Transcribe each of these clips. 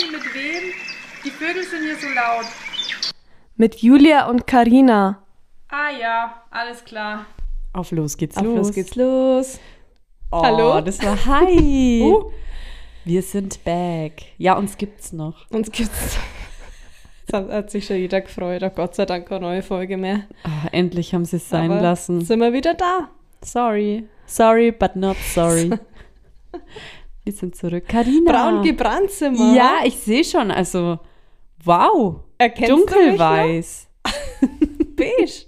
Sorry, mit wem? Die Vögel sind hier so laut. Mit Julia und Karina. Ah ja, alles klar. Auf los geht's Auf los. los geht's los. Oh, Hallo? das war Hi. Uh. Wir sind back. Ja, uns gibt's noch. Uns gibt's. Das hat, sich schon jeder gefreut. Oh Gott sei Dank keine neue Folge mehr. Ah, endlich haben sie es sein Aber lassen. Sind wir wieder da? Sorry. Sorry, but not sorry. wir sind zurück. Karina. Braun gebrannt sind wir. Ja, ich sehe schon. Also, wow. Erkennst du mich Dunkelweiß. Beige.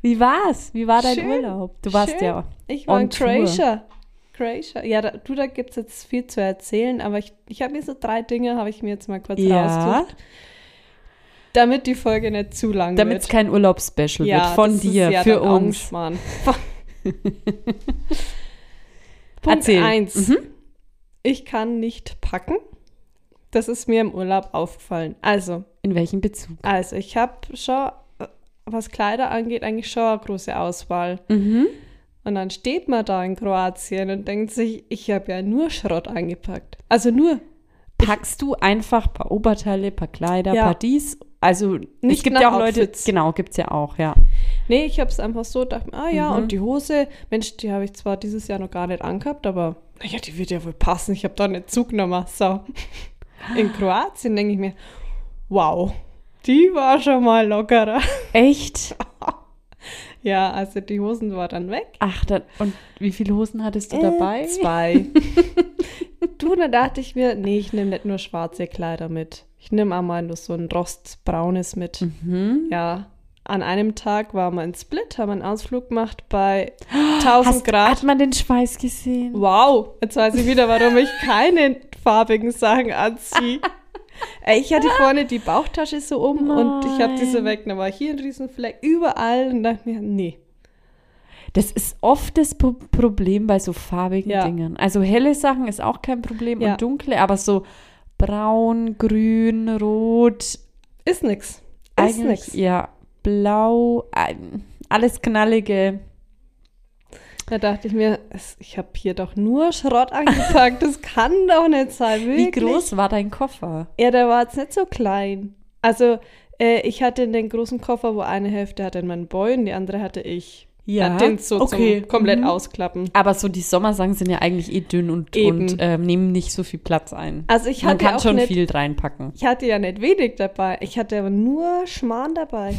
Wie war's? Wie war dein Schön, Urlaub? Du warst schön. ja Ich war in. Croatia. Croatia. Ja, da, du, da gibt es jetzt viel zu erzählen, aber ich, ich habe mir so drei Dinge, habe ich mir jetzt mal kurz Ja. rausgesucht. Damit die Folge nicht zu lang Damit es wird. kein Urlaubsspecial ja, wird von dir, ja für uns. Punkt Erzähl. eins. Mhm. Ich kann nicht packen. Das ist mir im Urlaub aufgefallen. Also, In welchem Bezug? also ich habe schon, was Kleider angeht, eigentlich schon eine große Auswahl. Mhm. Und dann steht man da in Kroatien und denkt sich, ich habe ja nur Schrott eingepackt. Also nur. Packst du einfach ein paar Oberteile, ein paar Kleider, ein Ja. paar dies? Also es Nicht gibt nach ja auch Leute, Outfits. genau, gibt's ja auch, ja. Nee, ich habe es einfach so, dachte mir, ah ja, Mhm. und die Hose, Mensch, die habe ich zwar dieses Jahr noch gar nicht angehabt, aber naja, die wird ja wohl passen. Ich habe da nicht zugenommen. So. In Kroatien denke ich mir, wow, die war schon mal lockerer. Echt? Ja, also die Hosen war dann weg. Ach, dann, und wie viele Hosen hattest du Äh, dabei? Zwei. du, da dachte ich mir, nee, ich nehme nicht nur schwarze Kleider mit. Ich nehme auch mal nur so ein rostbraunes mit. Mhm. Ja, an einem Tag waren wir in Split, haben einen Ausflug gemacht bei 1000 Hast, Grad. hat man den Schweiß gesehen? Wow, jetzt weiß ich wieder, warum ich keine farbigen Sachen anziehe. Ich hatte vorne die Bauchtasche so um und ich habe diese Nein. weg. Da war hier ein Riesenfleck überall und dachte mir, nee. Das ist oft das Pro Problem bei so farbigen Ja. Dingen. Also helle Sachen ist auch kein Problem Ja. und dunkle, aber so braun, grün, rot, Ist nix. Ist nix. ja blau, alles knallige. Da dachte ich mir, ich habe hier doch nur Schrott angepackt. Das kann doch nicht sein. Wirklich. Wie groß war dein Koffer? Ja, der war jetzt nicht so klein. Also, äh, ich hatte den großen Koffer, wo eine Hälfte hatte mein Boy und die andere hatte ich. Ja, den so okay. zum komplett Mhm. ausklappen. Aber so die Sommersachen sind ja eigentlich eh dünn und, Eben. und ähm, nehmen nicht so viel Platz ein. Also ich Man hatte kann auch schon nicht, viel reinpacken. ich hatte ja nicht wenig dabei. Ich hatte aber nur Schmarrn dabei.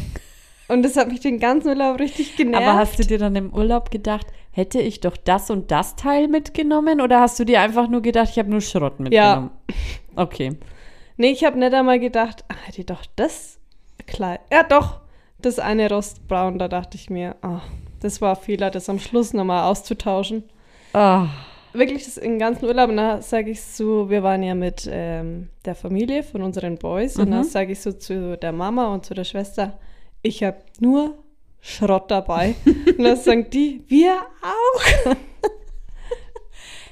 Und das hat mich den ganzen Urlaub richtig genervt. Aber hast du dir dann im Urlaub gedacht, hätte ich doch das und das Teil mitgenommen? Oder hast du dir einfach nur gedacht, ich habe nur Schrott mitgenommen? Okay. Nee, ich habe nicht einmal gedacht, ah, hätte ich doch das Kleid. Ja, doch. Das eine Rostbraun, da dachte ich mir, ah, das war ein Fehler, das am Schluss nochmal auszutauschen. Ah, Wirklich, das im ganzen Urlaub, und da sage ich so, wir waren ja mit ähm, der Familie von unseren Boys, und Mhm. da sage ich so zu der Mama und zu der Schwester, ich habe nur Schrott dabei. und dann sagen die, wir auch.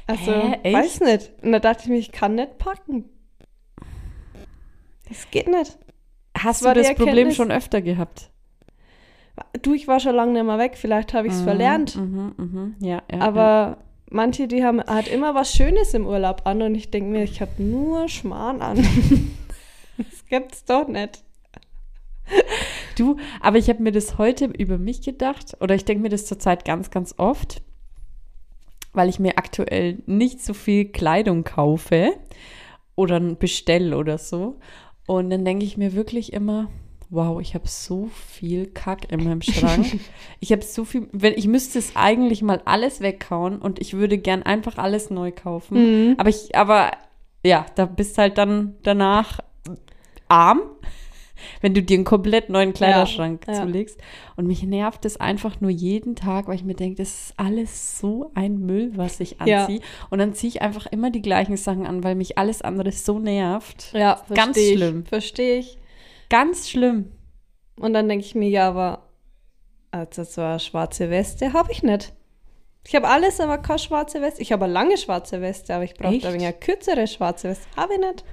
also, Hä, weiß nicht. Und da dachte ich mir, ich kann nicht packen. Das geht nicht. hast war du das Problem schon öfter gehabt? Du, ich war schon lange nicht mehr weg, vielleicht habe ich es Mhm, verlernt. Mhm, mhm, ja, ja, Aber manche, die haben halt immer was Schönes im Urlaub an und ich denke mir, ich habe nur Schmarrn an. das gibt's doch nicht. Du, aber ich habe mir das heute über mich gedacht, oder ich denke mir das zurzeit ganz, ganz oft, weil ich mir aktuell nicht so viel Kleidung kaufe oder bestelle oder so. Und dann denke ich mir wirklich immer, wow, ich habe so viel Kack in meinem Schrank. ich habe so viel, wenn ich müsste es eigentlich mal alles weghauen und ich würde gern einfach alles neu kaufen. Mhm. Aber ich, aber ja, da bist halt dann danach arm, wenn du dir einen komplett neuen Kleiderschrank ja. zulegst. Und mich nervt es einfach nur jeden Tag, weil ich mir denke, das ist alles so ein Müll, was ich Ja. anziehe. Und dann ziehe ich einfach immer die gleichen Sachen an, weil mich alles andere so nervt. Ja, Ganz schlimm. Verstehe ich. Ganz schlimm. Und dann denke ich mir, ja, aber also so eine schwarze Weste habe ich nicht. Ich habe alles, aber keine schwarze Weste. Ich habe eine lange schwarze Weste, aber ich brauche wenig eine kürzere schwarze Weste. Habe ich nicht.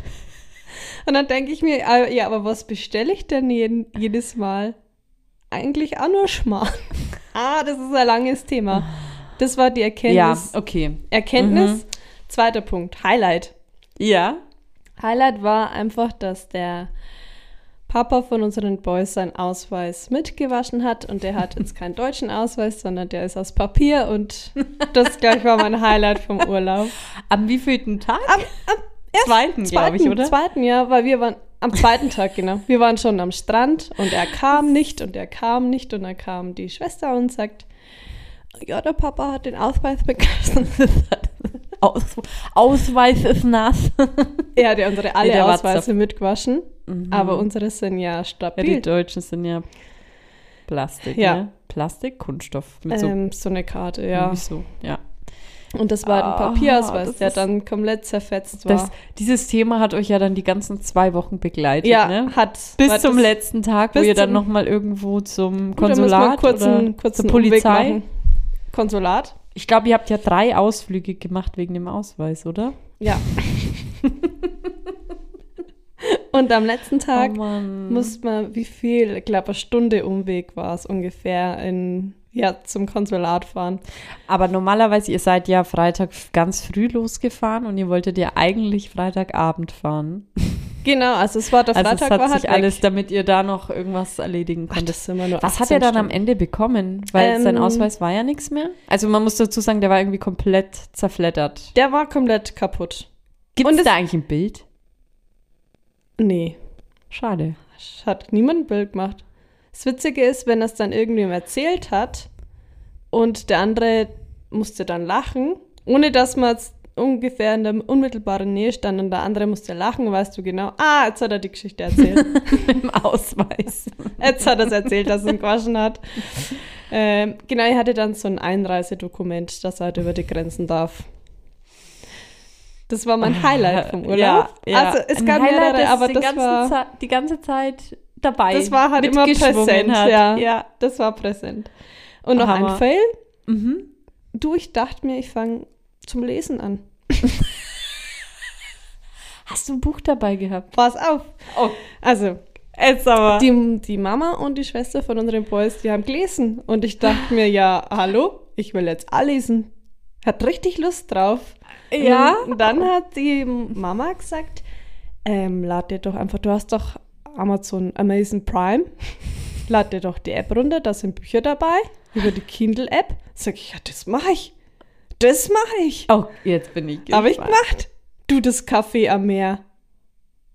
Und dann denke ich mir, ah, ja, aber was bestelle ich denn jeden, jedes Mal? Eigentlich auch nur Schmarrn. ah, das ist ein langes Thema. Das war die Ja, Erkenntnis. okay. Erkenntnis. Mhm. Zweiter Punkt, Highlight. Ja. Highlight war einfach, dass der Papa von unseren Boys seinen Ausweis mitgewaschen hat und der hat jetzt keinen deutschen Ausweis, sondern der ist aus Papier und das, glaube ich, war mein Highlight vom Urlaub. Am wievielten Tag? Am, am zweiten, glaube ich, oder? Zweiten, ja, weil wir waren am zweiten Tag, genau. Wir waren schon am Strand und er kam nicht und er kam nicht und dann kam die Schwester und sagt, ja, der Papa hat den Ausweis vergessen. Aus, Ausweis ist nass. ja unsere alle der Ausweise mitgewaschen, aber unsere sind ja Ja, stabil. die Deutschen sind ja Plastik, Ja. ne? Plastik, Kunststoff. Mit so, ähm, so eine Karte, ja. so, ja. Und das war Ah, ein Papierausweis, das der dann komplett zerfetzt war. Das, dieses Thema hat euch ja dann die ganzen zwei Wochen begleitet, ja, ne? hat. Bis zum letzten Tag, wo ihr dann nochmal irgendwo zum Konsulat kurz oder kurzen zur Polizei. Konsulat? Ich glaube, ihr habt ja drei Ausflüge gemacht wegen dem Ausweis, oder? Ja. Und am letzten Tag oh Mann. muss man, wie viel, ich glaube, eine Stunde Umweg war es ungefähr, in, ja, zum Konsulat fahren. Aber normalerweise, ihr seid ja Freitag ganz früh losgefahren und ihr wolltet ja eigentlich Freitagabend fahren. Genau, also es war der Also Freitag, es hat war sich halt weg. alles, damit ihr da noch irgendwas erledigen Ach, konntet. das sind immer nur Was hat 18 er dann am Stunden. Ende bekommen? Weil sein Ähm, Ausweis war ja nichts mehr. Also man muss dazu sagen, der war irgendwie komplett zerfleddert. Der war komplett kaputt. Gibt es es- da eigentlich ein Bild? Nee, Schade. hat niemand ein Bild gemacht. Das Witzige ist, wenn er es dann irgendwem erzählt hat und der andere musste dann lachen, ohne dass man jetzt ungefähr in der unmittelbaren Nähe stand und der andere musste lachen, weißt du genau, ah, jetzt hat er die Geschichte erzählt. Im Ausweis. jetzt hat er es erzählt, dass er ihn gewaschen hat. Ähm, genau, er hatte dann so ein Einreisedokument, dass er halt über die Grenzen darf. Das war mein Highlight vom Urlaub. Ja, ja. Also es Ein gab Highlight, mehrere, aber das war... Zeit, die ganze Zeit dabei. Das war halt immer präsent, hat. ja. ja. Das war präsent. Und noch Hammer. ein Fail. Mhm. Du, ich dachte mir, ich fange zum Lesen an. Hast du ein Buch dabei gehabt? Pass auf. Oh, Also, jetzt aber. die, die Mama und die Schwester von unseren Boys, die haben gelesen. Und ich dachte mir, ja, hallo, ich will jetzt auch lesen. Hat richtig Lust drauf. Ja? Und dann hat die Mama gesagt, ähm, lad dir doch einfach, du hast doch Amazon, Amazon Prime. Lad dir doch die App runter, da sind Bücher dabei, über die Kindle-App. Sag ich, ja, das mache ich. Das mache ich. oh, jetzt bin ich Habe ich gespannt. gemacht. Du, das Café am Meer.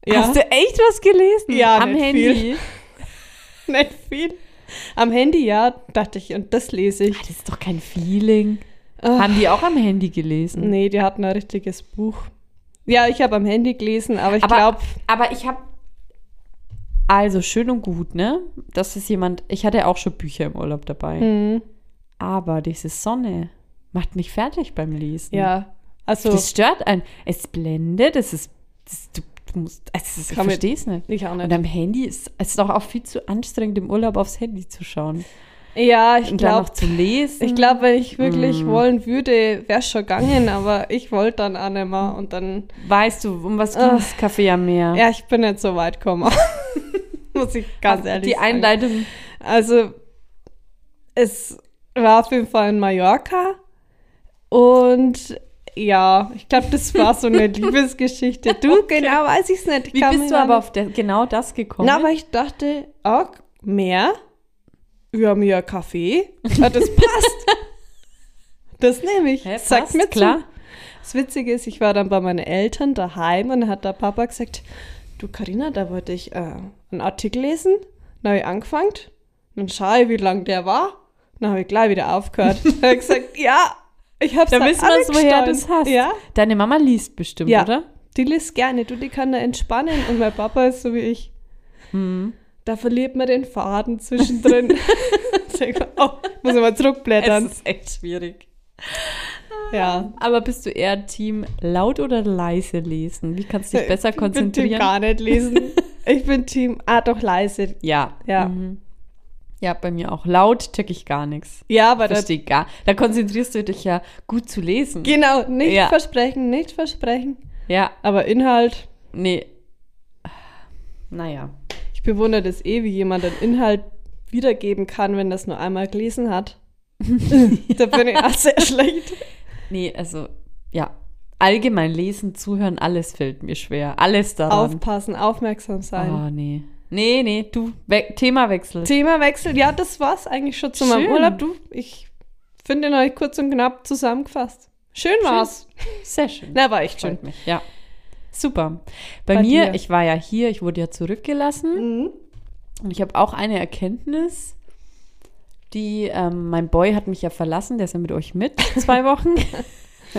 Ja, Hast du echt was gelesen? Ja, Am Handy. viel. nicht viel. Am Handy, ja, dachte ich, und das lese ich. Ah, Das ist doch kein Feeling. Ah. Haben die auch am Handy gelesen? Nee, die hatten ein richtiges Buch. Ja, ich habe am Handy gelesen, aber ich glaube, Aber ich habe. Also schön und gut, ne? Das ist jemand. Ich hatte auch schon Bücher im Urlaub dabei. hm, Aber diese Sonne macht mich fertig beim Lesen. ja, also Das stört einen. Es blendet, es ist. Das, du, du musst. Ist, ich verstehe es nicht. ich auch Und nicht. am Handy ist es doch auch viel zu anstrengend, im Urlaub aufs Handy zu schauen. Ja, ich Und glaube, zu lesen. ich glaube, wenn ich wirklich Mm. wollen würde, wäre es schon gegangen, aber ich wollte dann auch nicht mehr und dann, Weißt du, um was ging das Kaffee am Meer? ja, ich bin nicht so weit gekommen. Muss ich ganz ehrlich Die sagen. Einleitung. Also, es war auf jeden Fall in Mallorca und ja, ich glaube, das war so eine Liebesgeschichte. Du, genau weiß ich es nicht. Ich Wie bist du aber auf der, genau das gekommen? Na, aber ich dachte, auch mehr. Wir haben hier Kaffee. Ja, das passt. das nehme ich. Hä, passt, mir klar. zu. Das Witzige ist, ich war dann bei meinen Eltern daheim und dann hat der Papa gesagt, du Karina, da wollte ich äh, einen Artikel lesen. Dann habe ich angefangen. Dann schaue ich, wie lang der war. Dann habe ich gleich wieder aufgehört. dann habe ich gesagt, ja, ich habe es Da wissen wir, woher du das hast. Ja, Deine Mama liest bestimmt, Ja. oder? die liest gerne. Du, die kann da entspannen. Und mein Papa ist so wie ich. Hm. Da verliert man den Faden zwischendrin. Oh, muss ich mal zurückblättern. ist echt schwierig. Ja. Aber bist du eher Team laut oder leise lesen? Wie kannst du dich besser Ich bin Team konzentrieren? gar nicht lesen. Ich bin Team, ah doch, leise. Ja. Ja. Mhm. Ja, bei mir auch. Laut check ich gar nichts. Ja, aber das, Verstehe gar. Da konzentrierst du dich ja gut zu lesen. genau, nicht Ja. versprechen, nicht versprechen. Ja, Aber Inhalt, nee. Naja. ich bewundere das eh, wie jemand den Inhalt wiedergeben kann, wenn das nur einmal gelesen hat. da bin ich auch sehr schlecht. Nee, also, ja. allgemein lesen, zuhören, alles fällt mir schwer. Alles daran. Aufpassen, aufmerksam sein. Oh, nee. Nee, nee, du, We Themawechsel. Themawechsel, ja, das war's eigentlich schon zu meinem Schön. Urlaub. Du, ich finde euch kurz und knapp zusammengefasst. Schön war's. Sehr schön. Na, war echt schön. Mich, ja. Super. Bei, Bei mir, dir? ich war ja hier, ich wurde ja zurückgelassen Mhm. und ich habe auch eine Erkenntnis, die, ähm, mein Boy hat mich ja verlassen, der ist ja mit euch mit, zwei Wochen.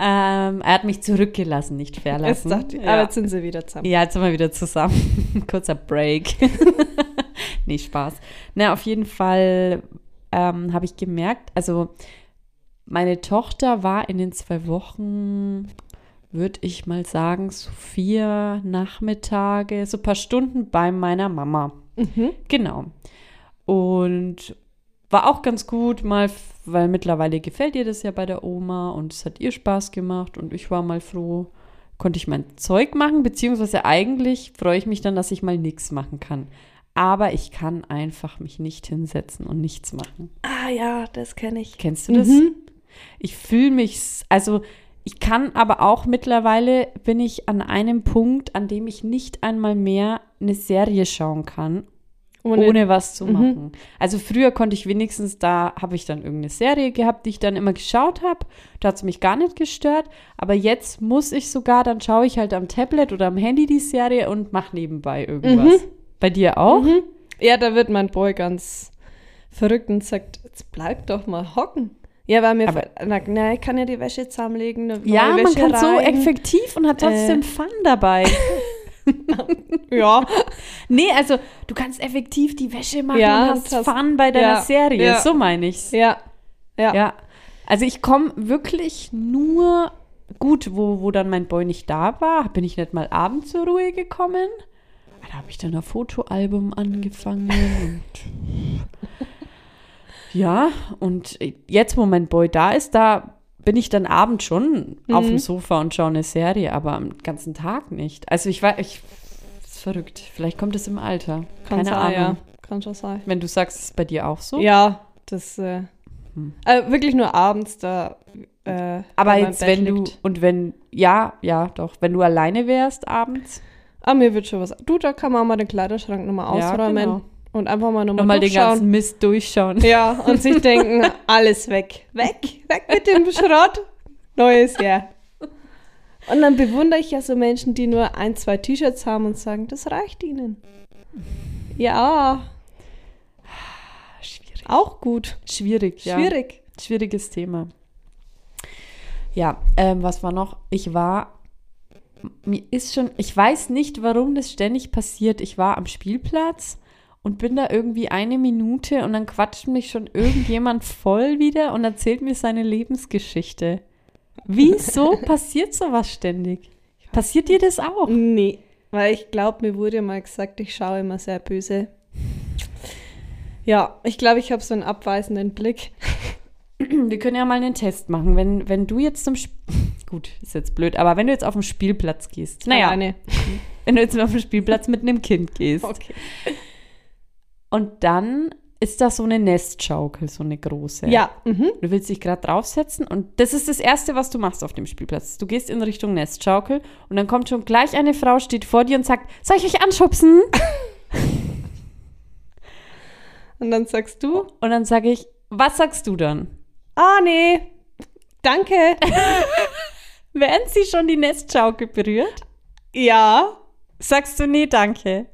ähm, er hat mich zurückgelassen, nicht Jetzt verlassen. dachte ich, ja. aber jetzt sind sie wieder zusammen. Ja, jetzt sind wir wieder zusammen. Kurzer Break. nee, Spaß. Na, auf jeden Fall ähm, habe ich gemerkt, also meine Tochter war in den zwei Wochen, würde ich mal sagen, so vier Nachmittage, so ein paar Stunden bei meiner Mama. Mhm. Genau. Und war auch ganz gut, mal, weil mittlerweile gefällt ihr das ja bei der Oma und es hat ihr Spaß gemacht und ich war mal froh, konnte ich mein Zeug machen, beziehungsweise eigentlich freue ich mich dann, dass ich mal nichts machen kann. Aber ich kann einfach mich nicht hinsetzen und nichts machen. Ah ja, das kenne ich. Kennst du das? Mhm. Ich fühle mich, also ich kann aber auch mittlerweile, bin ich an einem Punkt, an dem ich nicht einmal mehr eine Serie schauen kann, ohne, was zu Mhm. machen. Also früher konnte ich wenigstens, da habe ich dann irgendeine Serie gehabt, die ich dann immer geschaut habe. Da hat es mich gar nicht gestört. Aber jetzt muss ich sogar, dann schaue ich halt am Tablet oder am Handy die Serie und mache nebenbei irgendwas. Bei dir auch? Mhm. Ja, da wird mein Boy ganz verrückt und sagt, jetzt bleib doch mal hocken. Ja, weil mir, na, na, ich kann ja die Wäsche zusammenlegen. eine Ja, neue man Wäsche kann so rein. effektiv und hat trotzdem Äh. Fun dabei. Ja, Nee, also du kannst effektiv die Wäsche machen Ja, und hast das- Fun bei deiner ja, Serie. ja. So meine ich's. ja, ja. Ja. Also ich komme wirklich nur gut, wo, wo dann mein Boy nicht da war, bin ich nicht mal abends zur Ruhe gekommen. Da habe ich dann ein Fotoalbum angefangen und ja, und jetzt, wo mein Boy da ist, da bin ich dann abends schon auf Mhm. dem Sofa und schaue eine Serie, aber am ganzen Tag nicht. Also ich war, ich, ist verrückt. Vielleicht kommt es im Alter. Kann Keine sein, Ahnung. ja. Kann schon sein. Wenn du sagst, ist es bei dir auch so? Ja, das, äh, Hm. äh, wirklich nur abends da. Äh, Aber jetzt, wenn du, liegt. und wenn, ja, ja, doch, wenn du alleine wärst abends, Ah, mir wird schon was. Du, da kann man mal den Kleiderschrank nochmal Ja, ausräumen genau. Und einfach mal nochmal nochmal den ganzen Mist durchschauen. Ja, und sich denken, alles weg. Weg, weg mit dem Schrott. Neues Jahr. Und dann bewundere ich ja so Menschen, die nur ein, zwei T-Shirts haben und sagen, das reicht ihnen. Ja, Schwierig. auch gut. Schwierig, ja. Schwierig. Schwieriges Thema. Ja, ähm, was war noch? Ich war, mir ist schon, ich weiß nicht, warum das ständig passiert. Ich war am Spielplatz und bin da irgendwie eine Minute und dann quatscht mich schon irgendjemand voll wieder und erzählt mir seine Lebensgeschichte. Wieso passiert sowas ständig? Passiert dir das auch? Nee, weil ich glaube, mir wurde mal gesagt, ich schaue immer sehr böse. Ja, ich glaube, ich habe so einen abweisenden Blick. Wir können ja mal einen Test machen. Wenn, wenn du jetzt zum Sp Gut, ist jetzt blöd, aber wenn du jetzt auf den Spielplatz gehst. Naja, Alleine. wenn du jetzt auf den Spielplatz mit einem Kind gehst. Okay. Und dann ist da so eine Nestschaukel, so eine große. Ja, mhm. Du willst dich gerade draufsetzen und das ist das Erste, was du machst auf dem Spielplatz. Du gehst in Richtung Nestschaukel und dann kommt schon gleich eine Frau, steht vor dir und sagt, soll ich euch anschubsen? Und dann sagst du, Und dann sage ich, was sagst du dann? ah nee, danke. Während sie schon die Nestschaukel berührt, ja, sagst du, nee, danke.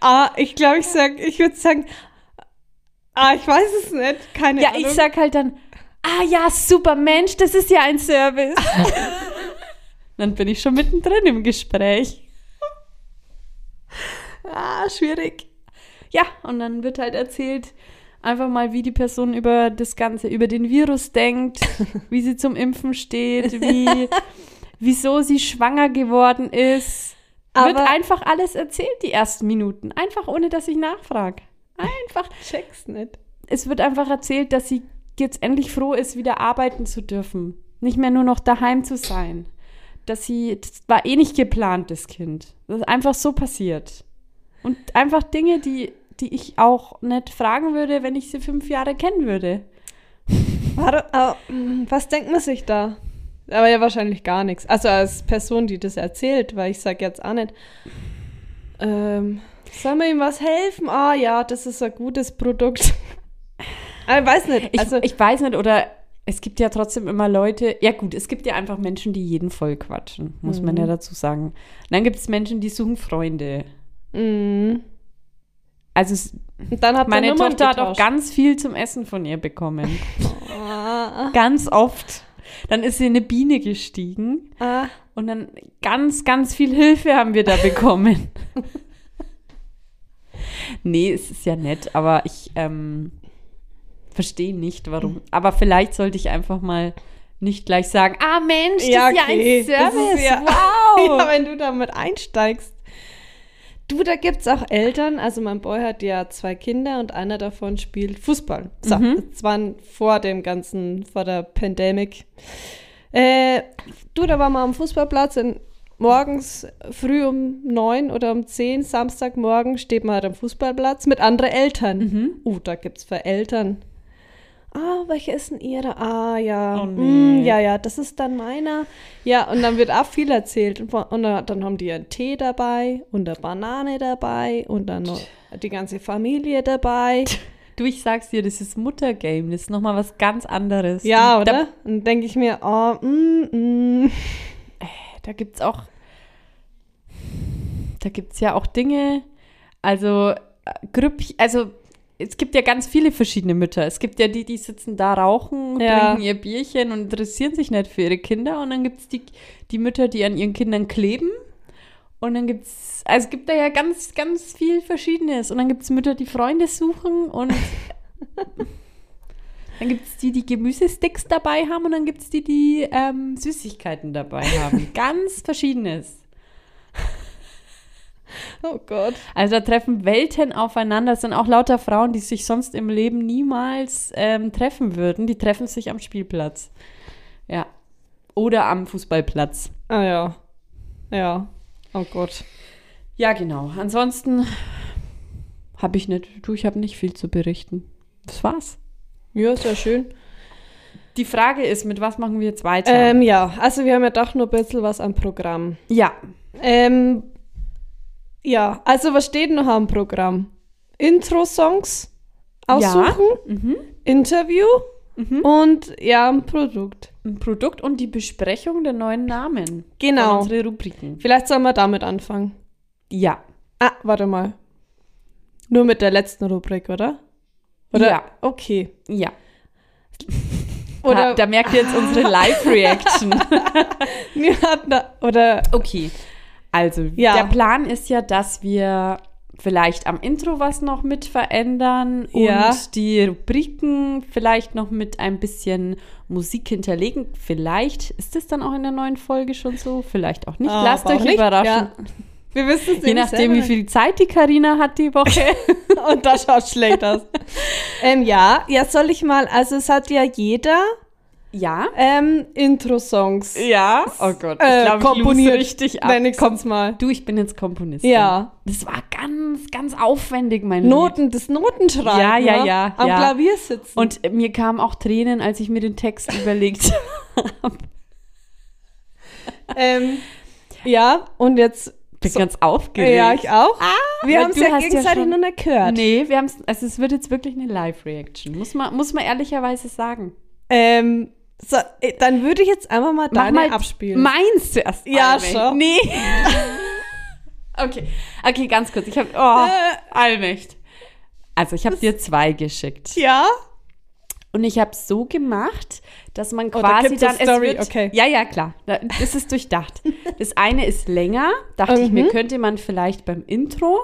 Ah, ich glaube, ich sag, ich würde sagen, ah, ich weiß es nicht, keine Ja, Ahnung. ich sag halt dann, ah ja, super Mensch, das ist ja ein Service. dann bin ich schon mittendrin im Gespräch. ah, schwierig. Ja, und dann wird halt erzählt, einfach mal, wie die Person über das Ganze, über den Virus denkt, wie sie zum Impfen steht, wie, wieso sie schwanger geworden ist. Wird Aber- einfach alles erzählt, die ersten Minuten. Einfach ohne, dass ich nachfrage. Einfach. Check's nicht. Es wird einfach erzählt, dass sie jetzt endlich froh ist, wieder arbeiten zu dürfen. Nicht mehr nur noch daheim zu sein. Dass sie, das war eh nicht geplant, das Kind. Das ist einfach so passiert. Und einfach Dinge, die, die ich auch nicht fragen würde, wenn ich sie fünf Jahre kennen würde. Mm, was denkt man sich da? Aber ja wahrscheinlich gar nichts. Also als Person, die das erzählt, weil ich sage jetzt auch nicht, ähm, soll wir ihm was helfen? Ah ja, das ist ein gutes Produkt. Ich weiß nicht. Ich, Also, ich weiß nicht, oder es gibt ja trotzdem immer Leute, ja gut, es gibt ja einfach Menschen, die jeden voll quatschen, muss man ja dazu sagen. Und dann gibt es Menschen, die suchen Freunde. mm. Also es, Und dann hat meine er Tochter hat auch getauscht. ganz viel zum Essen von ihr bekommen. Ah, ganz oft. Dann ist sie in eine Biene gestiegen ah, und dann ganz, ganz viel Hilfe haben wir da bekommen. nee, es ist ja nett, aber ich ähm, verstehe nicht, warum. Aber vielleicht sollte ich einfach mal nicht gleich sagen, ah Mensch, das Ja, ist ja okay. ein Service. ist ja- wow. Ja, wenn du damit einsteigst. Du, da gibt es auch Eltern. Also mein Boy hat ja zwei Kinder und einer davon spielt Fußball. So, Mhm. das waren vor dem ganzen, vor der Pandemic. Äh, du, da waren wir am Fußballplatz und morgens früh um neun oder um zehn, Samstagmorgen, steht man halt am Fußballplatz mit anderen Eltern. Mhm. Uh, da gibt's für Eltern. Ah, welche ist denn ihre? Ah, ja. Oh, Mm, nee. ja, ja, das ist dann meiner. Ja, und dann wird auch viel erzählt. Und, und dann, haben die einen Tee dabei und eine Banane dabei und dann noch die ganze Familie dabei. Du, ich sag's dir, das ist Muttergame, das ist nochmal was ganz anderes. Ja, Und oder? Und denke ich mir, oh, mm, mm. Da, da gibt's auch, da gibt's ja auch Dinge, also äh, Grüppchen, also es gibt ja ganz viele verschiedene Mütter. Es gibt ja die, die sitzen da, rauchen, Ja. trinken ihr Bierchen und interessieren sich nicht für ihre Kinder. Und dann gibt's die, die Mütter, die an ihren Kindern kleben. Und dann gibt's, also es gibt da ja ganz, ganz viel Verschiedenes. Und dann gibt's Mütter, die Freunde suchen und dann gibt's die, die Gemüsesticks dabei haben und dann gibt's die, die ähm, Süßigkeiten dabei haben. ganz Verschiedenes. Oh Gott. Also da treffen Welten aufeinander. Es sind auch lauter Frauen, die sich sonst im Leben niemals ähm, treffen würden. Die treffen sich am Spielplatz. Ja. Oder am Fußballplatz. Ah ja. Ja. Oh Gott. Ja, genau. Ansonsten habe ich nicht, du, ich habe nicht viel zu berichten. Das war's. Ja, ist ja schön. Die Frage ist, mit was machen wir jetzt weiter? Ähm, ja, also wir haben ja doch nur ein bisschen was am Programm. ja. Ähm, ja, also was steht noch am Programm? Intro-Songs aussuchen, Mhm. Interview und ja, ein Produkt. Ein Produkt und die Besprechung der neuen Namen. Genau. Unsere Rubriken. Vielleicht sollen wir damit anfangen. Ja. Ah, warte mal. Nur mit der letzten Rubrik, oder? Oder? Ja. Okay. Ja. Oder da, da merkt ihr jetzt unsere Live-Reaction. wir hatten da, oder Okay. Also, Ja. der Plan ist ja, dass wir vielleicht am Intro was noch mit verändern und Ja. die Rubriken vielleicht noch mit ein bisschen Musik hinterlegen. Vielleicht ist das dann auch in der neuen Folge schon so, vielleicht auch nicht. Ah, Lasst euch nicht. überraschen. Ja. wir wissen es Je nachdem, wie viel Zeit die Karina hat die Woche. Und das schaut schlecht aus. ähm, ja, ja, soll ich mal, also es hat ja jeder ja. ähm, Intro-Songs Ja. Oh Gott, ich äh, glaube, ich komponiert. lose richtig ab. Wenigstens mal. Du, ich bin jetzt Komponistin. Ja. Das war ganz, ganz aufwendig, mein Lied. Noten, das Notenschreiben. Ja, ja, ne? ja, Am ja. Klavier sitzen. Und mir kamen auch Tränen, als ich mir den Text überlegt habe. ähm, ja, und jetzt. Bin So- ganz aufgeregt. Ja, ich auch. wir weil haben es ja ja gegenseitig schon- noch nicht gehört. Nee, wir haben's, also es wird jetzt wirklich eine Live-Reaction. Muss man, muss man ehrlicherweise sagen. Ähm, so, äh, dann würde ich jetzt einfach mal Mach deine mal abspielen. Meins zuerst. Ja, Allmächt. schon. Nee. okay. Okay, ganz kurz. Ich habe, oh, Äh. Allmächt. Also ich habe dir zwei geschickt. ja? Und ich habe es so gemacht, dass man Oh, da quasi gibt's eine dann Story, wird, okay. Ja, ja, klar. Da- Das ist durchdacht. Das eine ist länger, dachte ich mir, Mhm. könnte man vielleicht beim Intro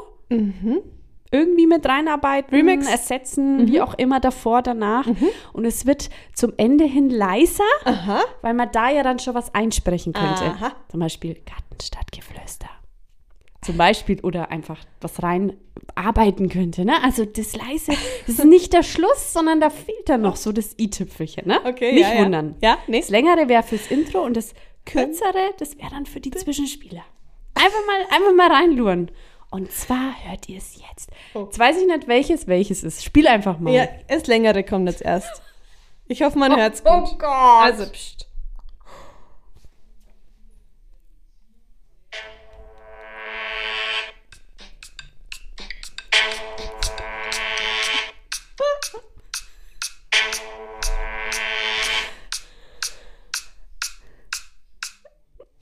irgendwie mit reinarbeiten, Remix. ersetzen, wie auch immer davor, danach. Und es wird zum Ende hin leiser, Aha. weil man da ja dann schon was einsprechen könnte. Aha. Zum Beispiel Gartenstadtgeflüster. Zum Beispiel oder einfach was rein arbeiten könnte. Ne? Also das leise, das ist nicht der Schluss, sondern da fehlt dann noch so das i-Tüpfelchen. Ne? Okay, Nicht ja, ja. wundern. Ja, nee. Das längere wäre fürs Intro und das kürzere, das wäre dann für die Zwischenspieler. Einfach mal, einfach mal reinluren. Und zwar hört ihr es jetzt. Oh. Jetzt weiß ich nicht, welches welches ist. Spiel einfach mal. Ja, es längere kommt jetzt erst. Ich hoffe, man oh, hört's oh gut. Oh Gott. Also, pst.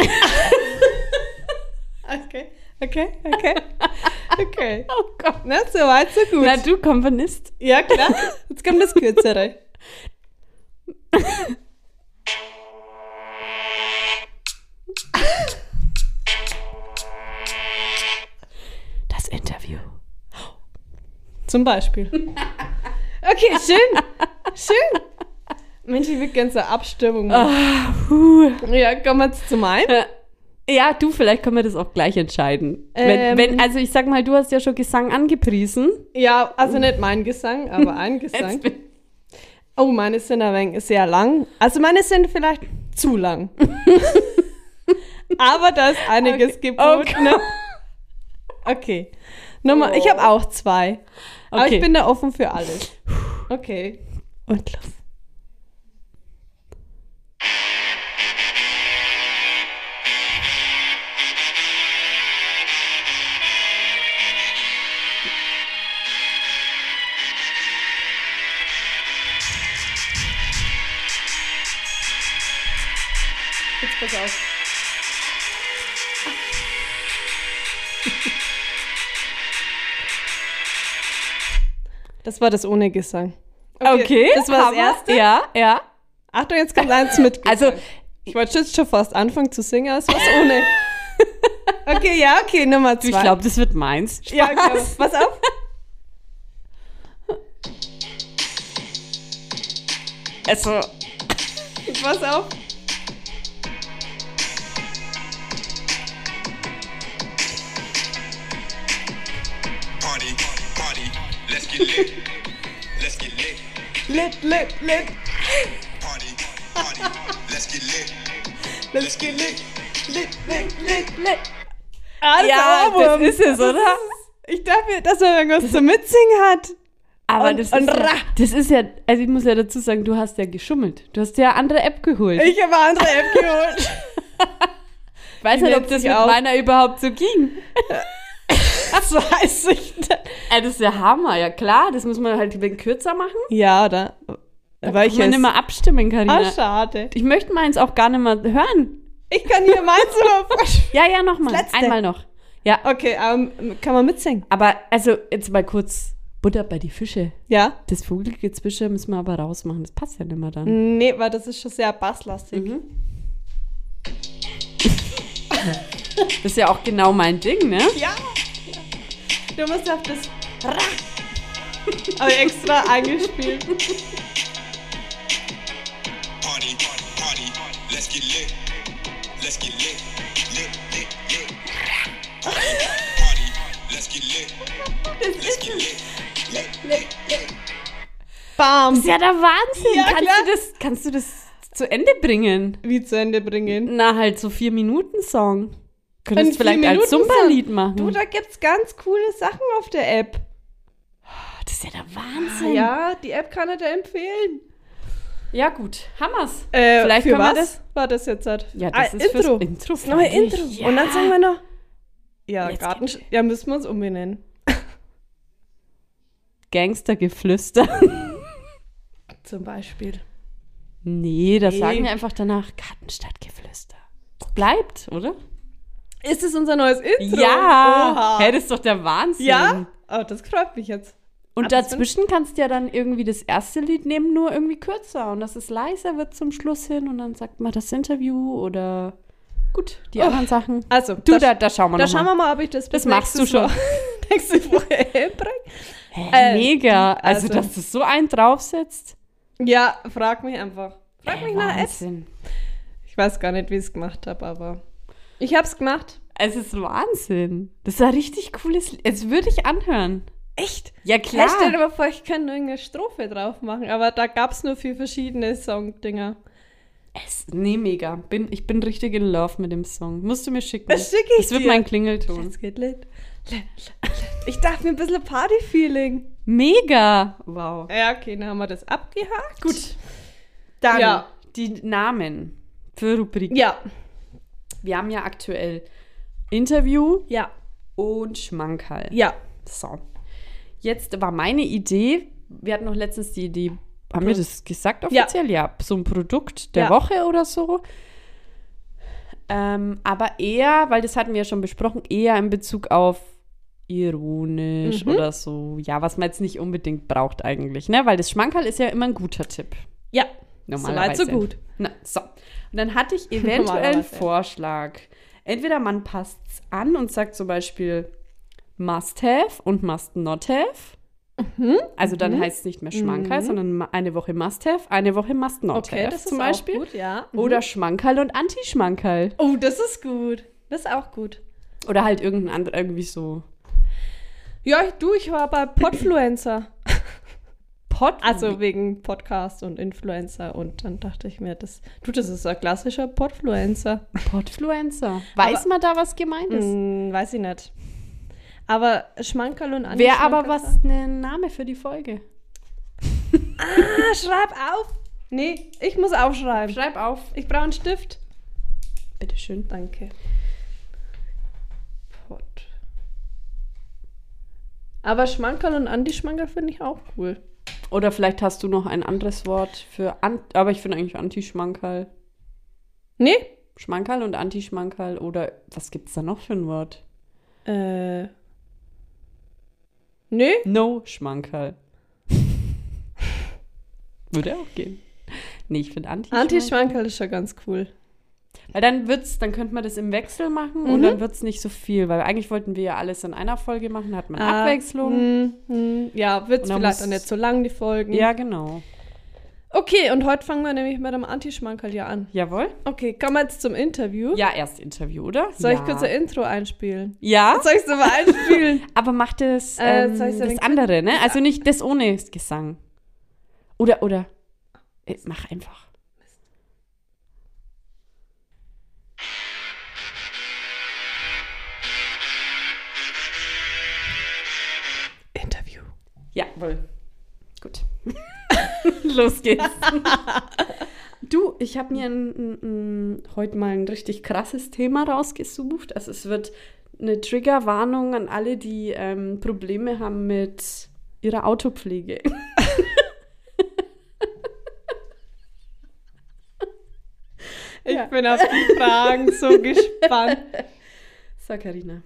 Okay, okay, okay. Oh Gott. Na, so weit, so gut. Na, du Komponist. Ja, klar. Jetzt kommt das Kürzere. Das Interview. Zum Beispiel. Okay, schön. Schön. Mensch, ich würde gerne so eine Abstimmung machen. Puh. Ja, kommen wir jetzt zu meinem. Ja, du, vielleicht können wir das auch gleich entscheiden. Ähm. wenn, wenn, also ich sag mal, du hast ja schon Gesang angepriesen. Ja, also nicht mein Gesang, aber ein Gesang. Oh, meine sind ein wenig sehr lang. Also meine sind vielleicht zu lang. aber da ist einiges Okay. geboten. ne? Okay. Nummer, ich habe auch zwei. Aber Okay. ich bin da offen für alles. Okay. Und los. Pass auf. Das war das ohne Gesang. Okay. Das war das erste. Ja, ja. Achtung, jetzt kommt eins mit Gesang. Also, ich wollte jetzt schon fast anfangen zu singen, aber es war ohne. Okay, ja, okay, Nummer zwei. ich glaube, das wird meins. Ja, ich glaube. Pass auf. Also, Pass auf. Get lit. Let's get lit. Lit, lit, lit. Party, party, let's get lit. Let's get lit. Lit, lit, lit, lit. Ah, das Ja, das ist es, Das oder? ist- Ich dachte, dass er irgendwas zum Mitsingen hat. aber Und- das, ist ja, das ist ja, also ich muss ja dazu sagen, du hast ja geschummelt. Du hast ja eine andere App geholt. Ich habe eine andere App geholt. Ich weiß nicht, ob das mit auch- meiner überhaupt so ging. Das weiß ich nicht. Das ist ja Hammer, ja klar. Das muss man halt ein wenig kürzer machen. Ja, oder? Weil Ich kann nicht mehr abstimmen, Karina. Ah, schade. Ich möchte meins auch gar nicht mehr hören. Ich kann hier meins vorspielen. Ja, ja, nochmal. Einmal noch. Ja, Okay, ähm, kann man mitsingen? aber also jetzt mal kurz Butter bei die Fische. Ja? Das Vogelgezwitscher müssen wir aber rausmachen. Das passt ja nicht mehr dann. Nee, weil das ist schon sehr basslastig. Mhm. Das ist ja auch genau mein Ding, ne? Ja. Du musst auf das Ra. Aber extra eingespielt. Party, party, let's get lit. Let's get lit. Lit, lit, lit. Party, party, let's get lit. Let's get lit. Lit, lit, lit. Bam. Das ist ja der Wahnsinn. Ja, kannst, klar. du das, kannst du das zu Ende bringen? Wie zu Ende bringen. Na, halt so vier Minuten Song. Könntest vielleicht als Vier-Minuten-Song. Zumba-Lied machen. Du, da gibt's ganz coole Sachen auf der App. das ist ja der Wahnsinn. Ja, die App kann ich dir empfehlen. Ja, gut. Hammer's. Äh, Vielleicht für was das- war das jetzt? Halt? Ja, das ah, ist fürs Intro. Intro, Das neue. Intro. Ja. Und dann sagen wir noch. Ja, Jetzt Garten. Ja, müssen wir uns umbenennen. Gangstergeflüster. Zum Beispiel. Nee, das Nee. sagen wir einfach danach. Gartenstadtgeflüster. Bleibt, oder? Ist es unser neues Intro? Ja. Oha. Hey, das ist doch der Wahnsinn. ja? Oh, das freut mich jetzt. Und das dazwischen kannst du ja dann irgendwie das erste Lied nehmen, nur irgendwie kürzer. Und dass es leiser wird zum Schluss hin. Und dann sagt man das Interview oder gut, die Oh. anderen Sachen. Also, Du, da, da, da schauen wir da noch schauen mal. wir mal, ob ich das Das machst du schon. Nächste Woche hinbringe. Hä, Äh, Mega. Also, also- dass du so einen draufsetzt. Ja, frag mich einfach. Frag Ey, mich nach. Wahnsinn. Ich weiß gar nicht, wie ich es gemacht habe, aber ich habe es gemacht. Es ist Wahnsinn. Das ist ein richtig cooles Lied. Es würde ich anhören. Echt? Ja, Klar. klar. stell dir mal vor, ich könnte irgendeine Strophe drauf machen, aber da gab es nur vier verschiedene Songdinger. Es, nee, mega. Bin, ich bin richtig in Love mit dem Song. Musst du mir schicken. Das schicke ich Das wird dir. mein Klingelton. Let's get lit. Ich dachte mir ein bisschen Party-Feeling. Mega. Wow. Ja, okay, dann haben wir das abgehakt. Gut. Dann Ja. die Namen für Rubriken. Ja. Wir haben ja aktuell Interview Ja. und Schmankerl. Ja. So. Jetzt war meine Idee, wir hatten noch letztens die Idee, haben wir das gesagt offiziell? Ja. so ein Produkt der Ja. Woche oder so. Ähm, aber eher, weil das hatten wir ja schon besprochen, eher in Bezug auf ironisch Mhm. oder so. Ja, was man jetzt nicht unbedingt braucht eigentlich, ne? Weil das Schmankerl ist ja immer ein guter Tipp. Ja, Normalerweise. soweit so gut. Na, so. Und dann hatte ich eventuell einen. Vorschlag. Entweder man passt es an und sagt zum Beispiel must have und must not have. Mhm. Also dann heißt es nicht mehr Schmankerl, sondern ma- eine Woche must have, eine Woche must not Okay, have das zum ist Beispiel. auch gut, ja. Mhm. Oder Schmankerl und Anti-Schmankerl. Oh, das ist gut. Das ist auch gut. Oder halt irgendein anderer, irgendwie so Ja, ich, du, ich war bei Podfluencer. Pot. Also wegen Podcast und Influencer. Und dann dachte ich mir, das, du, das ist ein klassischer Podfluencer. Podfluencer. Weiß man da, was gemeint ist? Hm, weiß ich nicht. Aber Schmankerl und Wäre aber was ein Name für die Folge. Ah, schreib auf. Nee, ich muss aufschreiben. Schreib auf. Ich brauche einen Stift. Bitteschön. Danke. Pod. Aber Schmankerl und Anti-Schmankerl finde ich auch cool. Oder vielleicht hast du noch ein anderes Wort für, an aber ich finde eigentlich Anti-Schmankerl. Nee? Schmankerl und Anti-Schmankerl oder was gibt's da noch für ein Wort? Äh. Nee? No Schmankerl. Würde auch gehen. Nee, ich finde Anti-Schmankerl. Anti-Schmankerl ist schon ganz cool. Weil dann wird's, dann könnte man das im Wechsel machen Mhm. und dann wird's nicht so viel, weil eigentlich wollten wir ja alles in einer Folge machen, hat man Abwechslung. Hm, hm, ja, wird dann vielleicht auch nicht so lang, die Folgen. Ja, genau. Okay, und heute fangen wir nämlich mit dem Anti-Schmankerl ja an. Jawohl. Okay, kommen wir jetzt zum Interview. Ja, erst Interview, oder? Soll ja. ich kurz ein Intro einspielen? Ja, Soll ich es aber einspielen? aber macht das, Äh, ähm, ich's das andere, ne? Also nicht das ohne Gesang. Oder, oder. Äh, mach einfach. Jawohl. Gut. Los geht's. du, ich habe mir ein, ein, ein, heute mal ein richtig krasses Thema rausgesucht. Also es wird eine Triggerwarnung an alle, die ähm, Probleme haben mit ihrer Autopflege. Ich Ja. bin auf die Fragen so gespannt. So, Karina.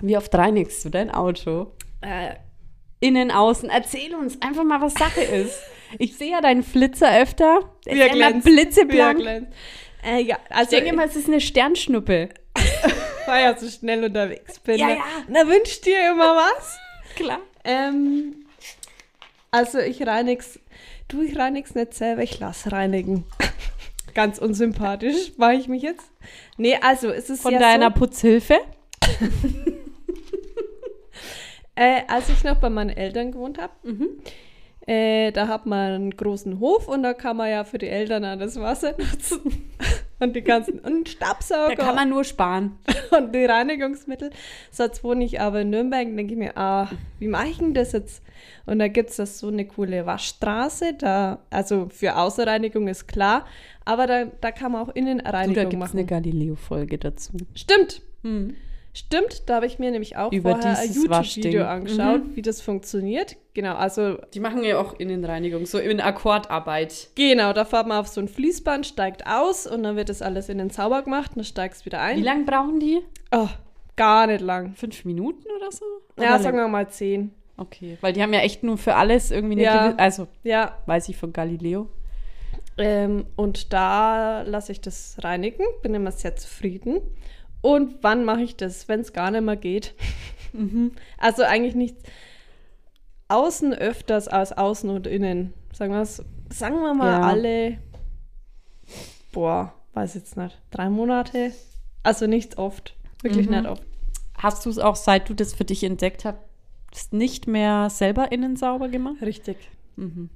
Wie oft reinigst du dein Auto? Äh, Innen, außen. Erzähl uns einfach mal, was Sache ist. Ich sehe ja deinen Flitzer öfter. Der ist er ja immer er blitzeblank. glänzt. Äh, ja, Ich also denke immer, es ist eine Sternschnuppe. weil ich ja so schnell unterwegs bin. Ja, ja. Na, wünscht dir immer was? Klar. Ähm, also ich reinig's, du, ich reinig's nicht selber, ich lass reinigen. Ganz unsympathisch, war ich mich jetzt? Nee, also es ist Von ja deiner so, Putzhilfe? Äh, als ich noch bei meinen Eltern gewohnt habe, Mhm. äh, da hat man einen großen Hof und da kann man ja für die Eltern auch das Wasser nutzen und die ganzen und einen Da Staubsauger kann man nur sparen. und die Reinigungsmittel. So, jetzt wohne ich aber in Nürnberg und denke ich mir, ah, wie mache ich denn das jetzt? Und da gibt es das so eine coole Waschstraße, da, also für Außenreinigung ist klar, aber da, da kann man auch Du, Innenreinigung da gibt es machen. eine Galileo-Folge dazu. Stimmt, Hm. Stimmt, da habe ich mir nämlich auch Über vorher ein. YouTube-Video angeschaut, Mhm. wie das funktioniert. Genau, also Die machen ja auch Innenreinigung, so in Akkordarbeit. genau, da fährt man auf so ein Fließband, steigt aus und dann wird das alles innen sauber gemacht und dann steigst wieder ein. Wie lange brauchen die? Oh, gar nicht lang. Fünf Minuten oder so? Ja, Oder sagen länger? wir mal zehn. Okay, weil die haben ja echt nur für alles irgendwie eine Ja. gewisse, also Ja, weiß ich von Galileo. Ähm, und da lasse ich das reinigen, bin immer sehr zufrieden. Und wann mache ich das, wenn es gar nicht mehr geht? Also eigentlich nicht außen öfters als außen und innen. Sagen, wir's- sagen wir mal Ja. alle, boah, weiß jetzt nicht, drei Monate. Also nicht oft, wirklich Mhm. nicht oft. Hast du es auch, seit du das für dich entdeckt hast, nicht mehr selber innen sauber gemacht? Richtig. Mhm.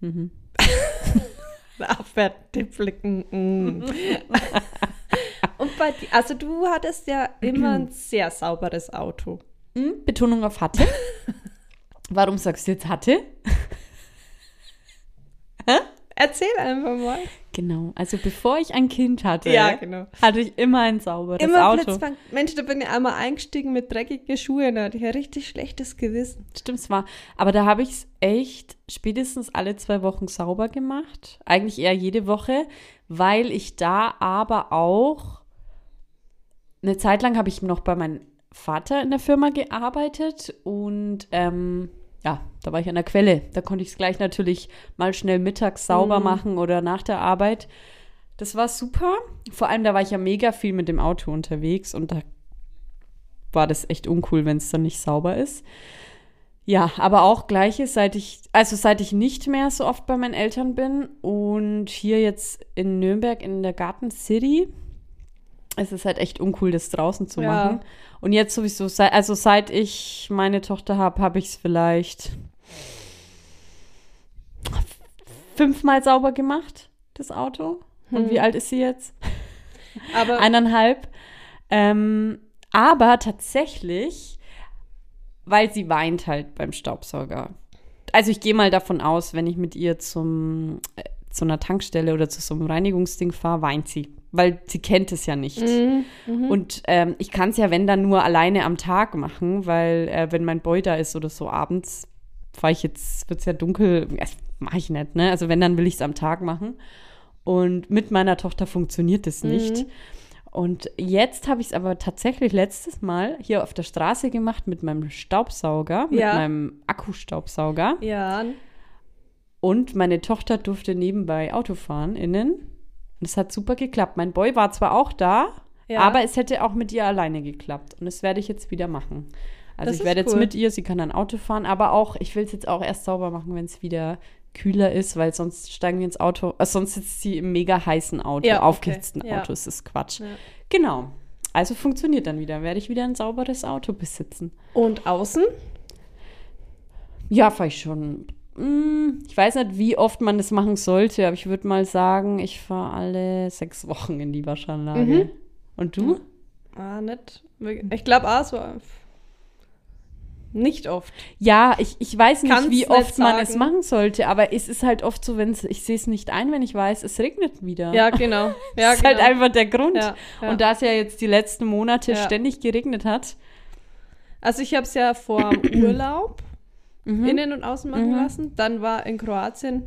Mhm. Abwehrtippflicken. Mm. und bei dir, also du hattest ja immer ein sehr sauberes Auto. Hm, Betonung auf hatte. Warum sagst du jetzt hatte? Erzähl einfach mal. Genau. Also bevor ich ein Kind hatte, Ja, genau. hatte ich immer ein sauberes Immer Auto. Blitzfang. Mensch, da bin ich einmal eingestiegen mit dreckigen Schuhen. Da hatte ich ein richtig schlechtes Gewissen. Stimmt zwar. Aber da habe ich es echt spätestens alle zwei Wochen sauber gemacht. Eigentlich eher jede Woche, weil ich da aber auch eine Zeit lang habe ich noch bei meinem Vater in der Firma gearbeitet und ähm, ja, da war ich an der Quelle. Da konnte ich es gleich natürlich mal schnell mittags sauber machen oder nach der Arbeit. Das war super. Vor allem, da war ich ja mega viel mit dem Auto unterwegs und da war das echt uncool, wenn es dann nicht sauber ist. Ja, aber auch gleiches, seit ich, also seit ich nicht mehr so oft bei meinen Eltern bin und hier jetzt in Nürnberg in der Garten City, es ist halt echt uncool, das draußen zu Ja. machen. Und jetzt sowieso, also seit ich meine Tochter habe, habe ich es vielleicht fünfmal sauber gemacht, das Auto. Und wie alt ist sie jetzt? Aber eineinhalb. Ähm, aber tatsächlich, weil sie weint halt beim Staubsauger. Also ich gehe mal davon aus, wenn ich mit ihr zum, äh, zu einer Tankstelle oder zu so einem Reinigungsding fahre, weint sie. Weil sie kennt es ja nicht. Und ähm, ich kann es ja, wenn dann nur alleine am Tag machen, weil äh, wenn mein Boy da ist oder so abends, fahre ich jetzt, wird es ja dunkel, das mache ich nicht, ne? Also wenn, dann will ich es am Tag machen. Und mit meiner Tochter funktioniert das nicht. Und jetzt habe ich es aber tatsächlich letztes Mal hier auf der Straße gemacht mit meinem Staubsauger, mit Ja. meinem Akkustaubsauger. ja, Und meine Tochter durfte nebenbei Auto fahren innen. Und es hat super geklappt. Mein Boy war zwar auch da, Ja. aber es hätte auch mit ihr alleine geklappt. Und das werde ich jetzt wieder machen. Also Das ich werde jetzt cool. mit ihr, sie kann dann Auto fahren, aber auch, ich will es jetzt auch erst sauber machen, wenn es wieder kühler ist, weil sonst steigen wir ins Auto, äh, sonst sitzt sie im mega heißen Auto, Ja, okay. aufgehitzten Ja. Auto, das ist Quatsch. Ja. Genau. Also funktioniert dann wieder, werde ich wieder ein sauberes Auto besitzen. Und außen? Ja, fahre ich schon. Hm, Ich weiß nicht, wie oft man das machen sollte, aber ich würde mal sagen, ich fahre alle sechs Wochen in die Waschanlage. Mhm. Und du? Ah, nicht. Ich glaube auch so. Nicht oft. Ja, ich, ich weiß nicht, Kann's wie nicht oft man es machen sollte, aber es ist halt oft so, wenn ich sehe es nicht ein, wenn ich weiß, es regnet wieder. Ja, genau. Ja, das ist genau. halt einfach der Grund. Ja, ja. Und da es ja jetzt die letzten Monate ständig geregnet hat. Also ich habe es ja vor Urlaub Mhm. innen und außen machen lassen. Dann war in Kroatien,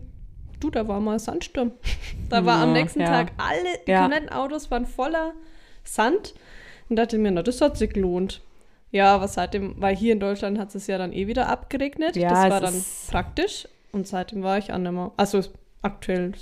du, da war mal Sandsturm. Da war am Ja, nächsten ja. Tag alle, die Ja. kompletten Autos waren voller Sand. Und dachte mir, na, das hat sich gelohnt. Ja, aber seitdem, weil hier in Deutschland hat es ja dann eh wieder abgeregnet. Ja, das war dann praktisch. Und seitdem war ich auch nicht mehr. Also aktuell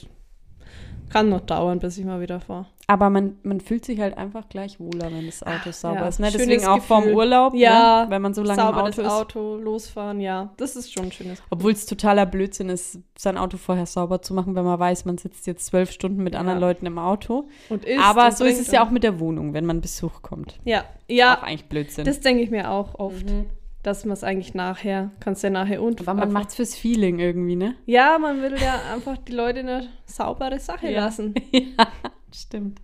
kann noch dauern, bis ich mal wieder fahre. Aber man, man fühlt sich halt einfach gleich wohler, wenn das Auto sauber ja, ist. Ne? Deswegen auch vorm Gefühl. Urlaub, Ja, ne? wenn man so lange im Auto ist. Auto, losfahren, ja. Das ist schon ein schönes Obwohl es totaler Blödsinn ist, sein Auto vorher sauber zu machen, wenn man weiß, man sitzt jetzt zwölf Stunden mit anderen Leuten im Auto. Und isst Aber und so ist es ja auch mit der Wohnung, wenn man Besuch kommt. Ja, Auch ja, eigentlich Blödsinn. das denke ich mir auch oft. Mhm. Dass man es eigentlich nachher, kannst du ja nachher und. Aber man macht es fürs Feeling irgendwie, ne? Ja, man will ja einfach die Leute eine saubere Sache Ja. lassen. ja, stimmt.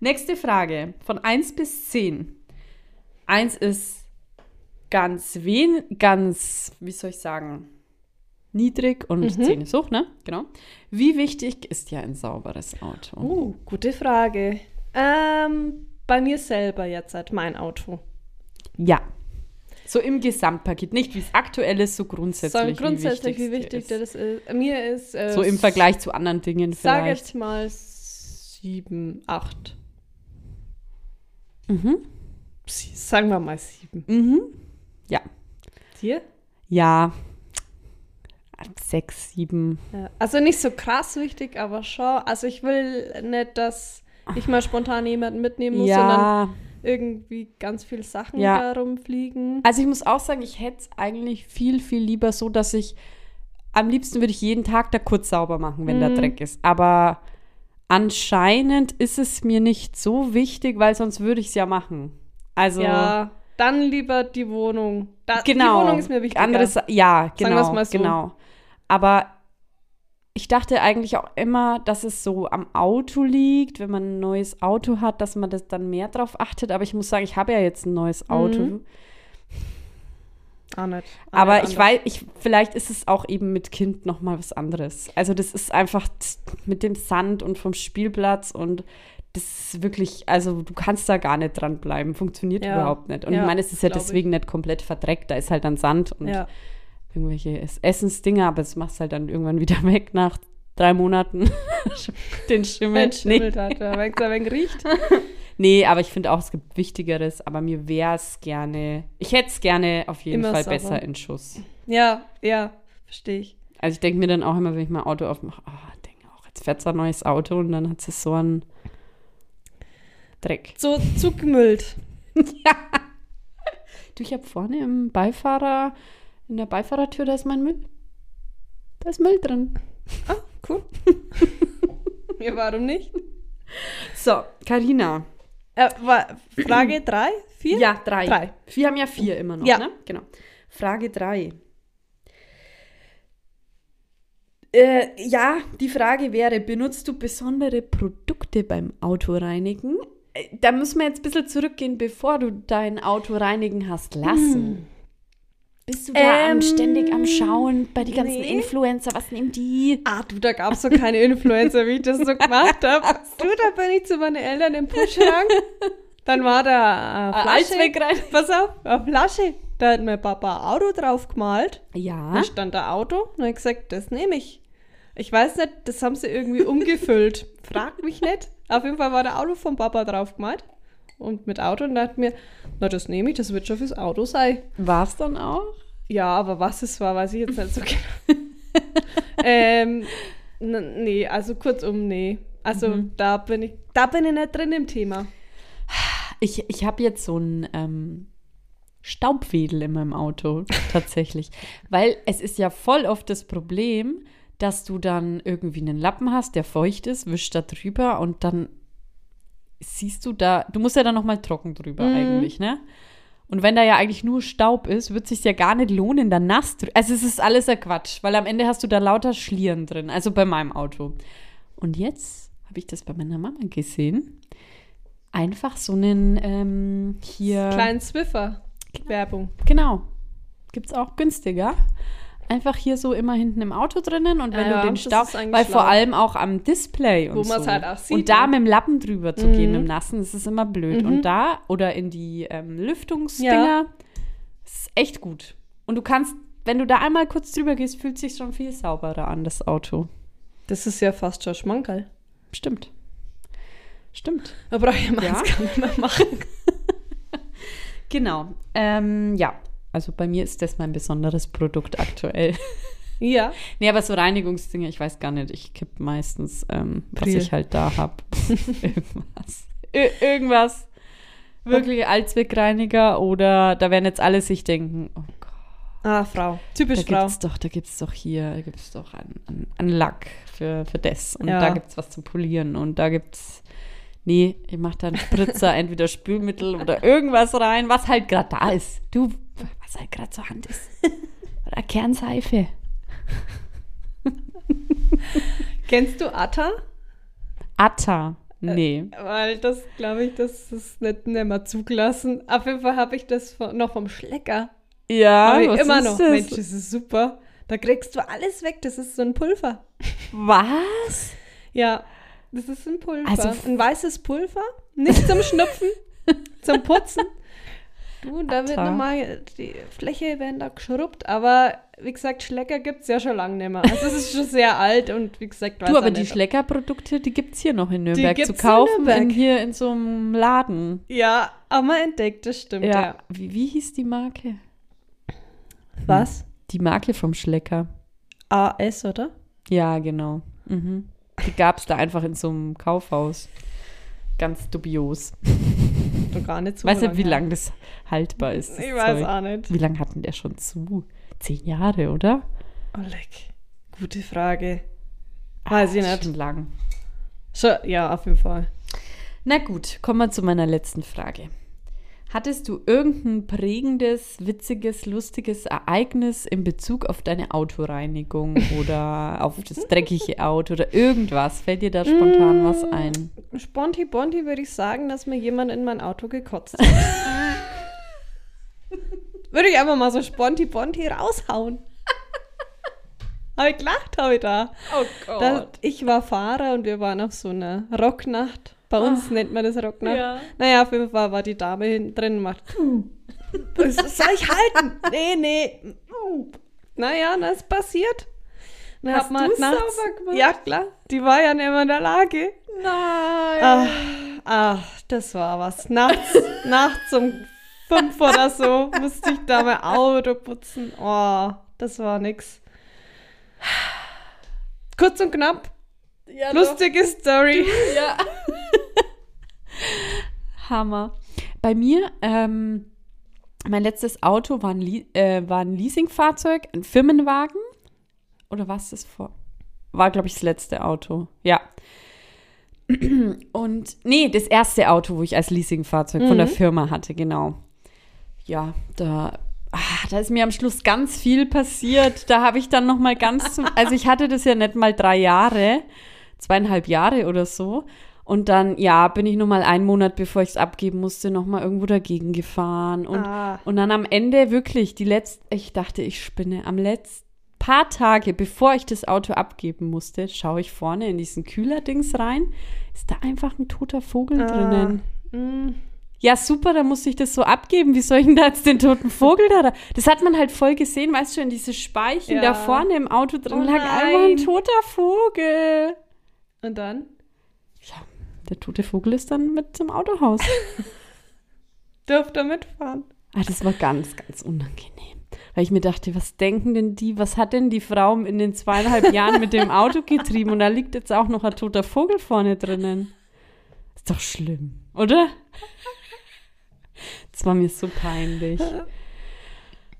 Nächste Frage. Von 1 bis 10. 1 ist ganz wen, ganz, wie soll ich sagen, niedrig und Mhm. 10 ist hoch, ne? Genau. Wie wichtig ist ja ein sauberes Auto? Uh, gute Frage. Ähm, bei mir selber jetzt halt mein Auto. Ja. So im Gesamtpaket, nicht wie es aktuell ist, so grundsätzlich. so grundsätzlich, wie wie wichtig dir das ist. Mir ist. Äh, So im Vergleich zu anderen Dingen Sag vielleicht. jetzt mal sieben, acht. Mhm. Sagen wir mal sieben. Mhm. Ja. Dir? Ja. Sechs, sieben. Ja. Also nicht so krass wichtig, aber schon. Also ich will nicht, dass ich mal spontan jemanden mitnehmen muss, sondern Ja. Irgendwie ganz viele Sachen Ja. da rumfliegen. Also ich muss auch sagen, ich hätte es eigentlich viel, viel lieber so, dass ich am liebsten würde ich jeden Tag da kurz sauber machen, wenn Mhm. da Dreck ist. Aber anscheinend ist es mir nicht so wichtig, weil sonst würde ich es ja machen. Also Ja, dann lieber die Wohnung. Da, genau. Die Wohnung ist mir. Anderes, ja, Sagen genau, wir's mal so. genau. Aber ich dachte eigentlich auch immer, dass es so am Auto liegt, wenn man ein neues Auto hat, dass man das dann mehr drauf achtet. Aber ich muss sagen, ich habe ja jetzt ein neues Auto. Mhm. Auch nicht. Auch Aber nicht ich weiß, ich, vielleicht ist es auch eben mit Kind noch mal was anderes. Also das ist einfach mit dem Sand und vom Spielplatz und das ist wirklich, also du kannst da gar nicht dranbleiben. Funktioniert Ja. überhaupt nicht. Und Ja, ich meine, es ist ja glaub ich. deswegen nicht komplett verdreckt. Da ist halt dann Sand und Ja. Irgendwelche Es- Essensdinger, aber das machst halt dann irgendwann wieder weg nach drei Monaten. Den Schimmel. Nee. Schimmel hat, wenn es ein riecht. nee, aber ich finde auch, es gibt Wichtigeres. Aber mir wäre es gerne, ich hätte es gerne auf jeden Immer Fall sauber. besser in Schuss. Ja, ja, verstehe ich. Also ich denke mir dann auch immer, wenn ich mein Auto aufmache, oh, denke auch, jetzt fährt so ein neues Auto und dann hat es so einen Dreck. So zugemüllt. Du, ich habe vorne im Beifahrer, in der Beifahrertür, da ist mein Müll. Da ist Müll drin. Ah, cool. ja, warum nicht? So, Karina. Äh, Frage 3, 4? Ja, drei. Wir haben ja vier immer noch, Ja. ne? Genau. Frage drei. Äh, ja, die Frage wäre, benutzt du besondere Produkte beim Autoreinigen? Äh, Da müssen wir jetzt ein bisschen zurückgehen, bevor du dein Auto reinigen hast lassen. Bist du da am, Ähm, ständig am Schauen bei die ganzen nee. Influencer? Was nehmen die? Ah, du, da gab es so keine Influencer, wie ich das so gemacht habe. Du, da bin ich zu meinen Eltern im Puschrang. Dann war da eine Flasche. wegrein. Pass auf, eine Flasche. Da hat mein Papa ein Auto drauf gemalt. Ja. Da stand da Auto. Und ich gesagt, das nehme ich. Ich weiß nicht, das haben sie irgendwie umgefüllt. Frag mich nicht. Auf jeden Fall war der Auto vom Papa drauf gemalt. Und mit Auto und dachte mir, na, das nehme ich, das wird schon fürs Auto sein. War es dann auch? Ja, aber was es war, weiß ich jetzt nicht so genau. ähm, nee, also kurzum, nee. Also Mhm. da bin ich, da bin ich nicht drin im Thema. Ich, ich habe jetzt so ein ähm, Staubwedel in meinem Auto, tatsächlich. Weil es ist ja voll oft das Problem, dass du dann irgendwie einen Lappen hast, der feucht ist, wischst da drüber und dann siehst du da, du musst ja dann nochmal trocken drüber Mhm. eigentlich, ne? Und wenn da ja eigentlich nur Staub ist, wird es sich ja gar nicht lohnen, da nass drüber. Also es ist alles ein Quatsch, weil am Ende hast du da lauter Schlieren drin, also bei meinem Auto. Und jetzt habe ich das bei meiner Mama gesehen. Einfach so einen ähm, hier. Kleinen Swiffer. Werbung. Genau. Gibt es auch günstiger. Einfach hier so immer hinten im Auto drinnen und wenn Ja, du den eigentlich weil vor allem auch am Display und Wo so. halt auch sieht, Und da ne? mit dem Lappen drüber zu gehen, Mhm. mit dem Nassen, das ist immer blöd. Mhm. Und da oder in die ähm, Lüftungsdinger, Ja. ist echt gut. Und du kannst, wenn du da einmal kurz drüber gehst, fühlt sich schon viel sauberer an, das Auto. Das ist ja fast schon Schmankerl. Stimmt. Stimmt. Da brauche ich meins Ja. gar nicht mehr machen. Genau. Ähm, ja. Also bei mir ist das mein besonderes Produkt aktuell. Ja. Nee, aber so Reinigungsdinge, ich weiß gar nicht. Ich kipp meistens, ähm, was Priel. ich halt da habe. irgendwas. Ir irgendwas. Wirklich Allzweckreiniger oder da werden jetzt alle sich denken, oh Gott, Ah, Frau. da Typisch Frau. gibt's doch, da gibt's doch hier, da gibt's doch einen, einen, Lack für, für das. Und Ja. da gibt's was zum Polieren und da gibt's. Nee, ich mach da einen Spritzer, entweder Spülmittel oder irgendwas rein, was halt gerade da ist. Du, was halt gerade zur Hand ist. Oder Kernseife. Kennst du Atta? Atta. Nee. Weil das, glaube ich, das ist nicht, nicht mehr zugelassen. Auf jeden Fall habe ich das von, noch vom Schlecker. Ja, Hab ich was immer ist noch. das? Mensch, das ist super. Da kriegst du alles weg. Das ist so ein Pulver. Was? Ja, das ist ein Pulver. Also- ein weißes Pulver. Nicht zum Schnupfen, zum Putzen. Du, da wird Atta. nochmal, die Fläche werden da geschrubbt, aber wie gesagt, Schlecker gibt es ja schon lange nicht mehr. Also es ist schon sehr alt und wie gesagt, weiß Du, auch aber die Schleckerprodukte, die gibt es hier noch in Nürnberg zu in kaufen, Nürnberg. in, hier in so einem Laden. Ja, haben wir entdeckt, das stimmt, ja. Ja. Wie, wie hieß die Marke? Was? Die Marke vom Schlecker. AS, oder? Ja, genau. Mhm. Die gab es da einfach in so einem Kaufhaus. Ganz dubios. Doch gar nicht so Weiß nicht, lange wie lange das haltbar ist. das Ich weiß Zeug. auch nicht. Wie lange hatten der schon zu? Zehn Jahre, oder? Oleg, gute Frage. Weiß ich Ah, nicht. Schon lang. Schon, ja, auf jeden Fall. Na gut, kommen wir zu meiner letzten Frage. Hattest du irgendein prägendes, witziges, lustiges Ereignis in Bezug auf deine Autoreinigung oder auf das dreckige Auto oder irgendwas? Fällt dir da spontan was ein? Sponti Bonti würde ich sagen, dass mir jemand in mein Auto gekotzt hat. Würde ich einfach mal so sponti-bonti raushauen. habe ich gelacht, habe ich da. Oh Da, ich war Fahrer und wir waren auf so einer Rocknacht. Bei uns nennt man das Rocknacht. Ja. Naja, auf jeden Fall war die Dame hinten drin und macht. Das soll ich halten? Nee, nee. Naja, das ist passiert. Dann Hast hat man nachts- sauber gemacht? Ja, klar. Die war ja nicht mehr in der Lage. Nein. Ach, ach, das war was. Nachts, nachts um fünf oder so musste ich da mein Auto putzen. Oh, das war nix. Kurz und knapp. ja, Lustige Story. doch. Ja. Hammer. Bei mir, ähm, mein letztes Auto war ein, äh, war ein Leasingfahrzeug, ein Firmenwagen. Oder was das vor? War, glaube ich, das letzte Auto. Ja. Und, nee, das erste Auto, wo ich als Leasingfahrzeug von der Firma hatte, genau. Ja, da, ah, da ist mir am Schluss ganz viel passiert. Da habe ich dann noch mal ganz, also ich hatte das ja nicht mal drei Jahre, zweieinhalb Jahre oder so. Und dann, ja, bin ich noch mal einen Monat, bevor ich es abgeben musste, noch mal irgendwo dagegen gefahren. Und, Ah. und dann am Ende wirklich, die letzten, ich dachte, ich spinne, am letzten paar Tage, bevor ich das Auto abgeben musste, schaue ich vorne in diesen Kühlerdings rein, ist da einfach ein toter Vogel drinnen. Mm. Ja, super, dann musste ich das so abgeben. Wie soll ich denn da jetzt den toten Vogel da? Das hat man halt voll gesehen, weißt du, in diese Speichen Ja. da vorne im Auto drin Oh lag einfach ein toter Vogel. Und dann? Ja, der tote Vogel ist dann mit zum Autohaus. Durfte er mitfahren. Ah, das war ganz, ganz unangenehm. Weil ich mir dachte, was denken denn die, was hat denn die Frau in den zweieinhalb Jahren mit dem Auto getrieben? Und da liegt jetzt auch noch ein toter Vogel vorne drinnen. Ist doch schlimm, oder? Das war mir so peinlich.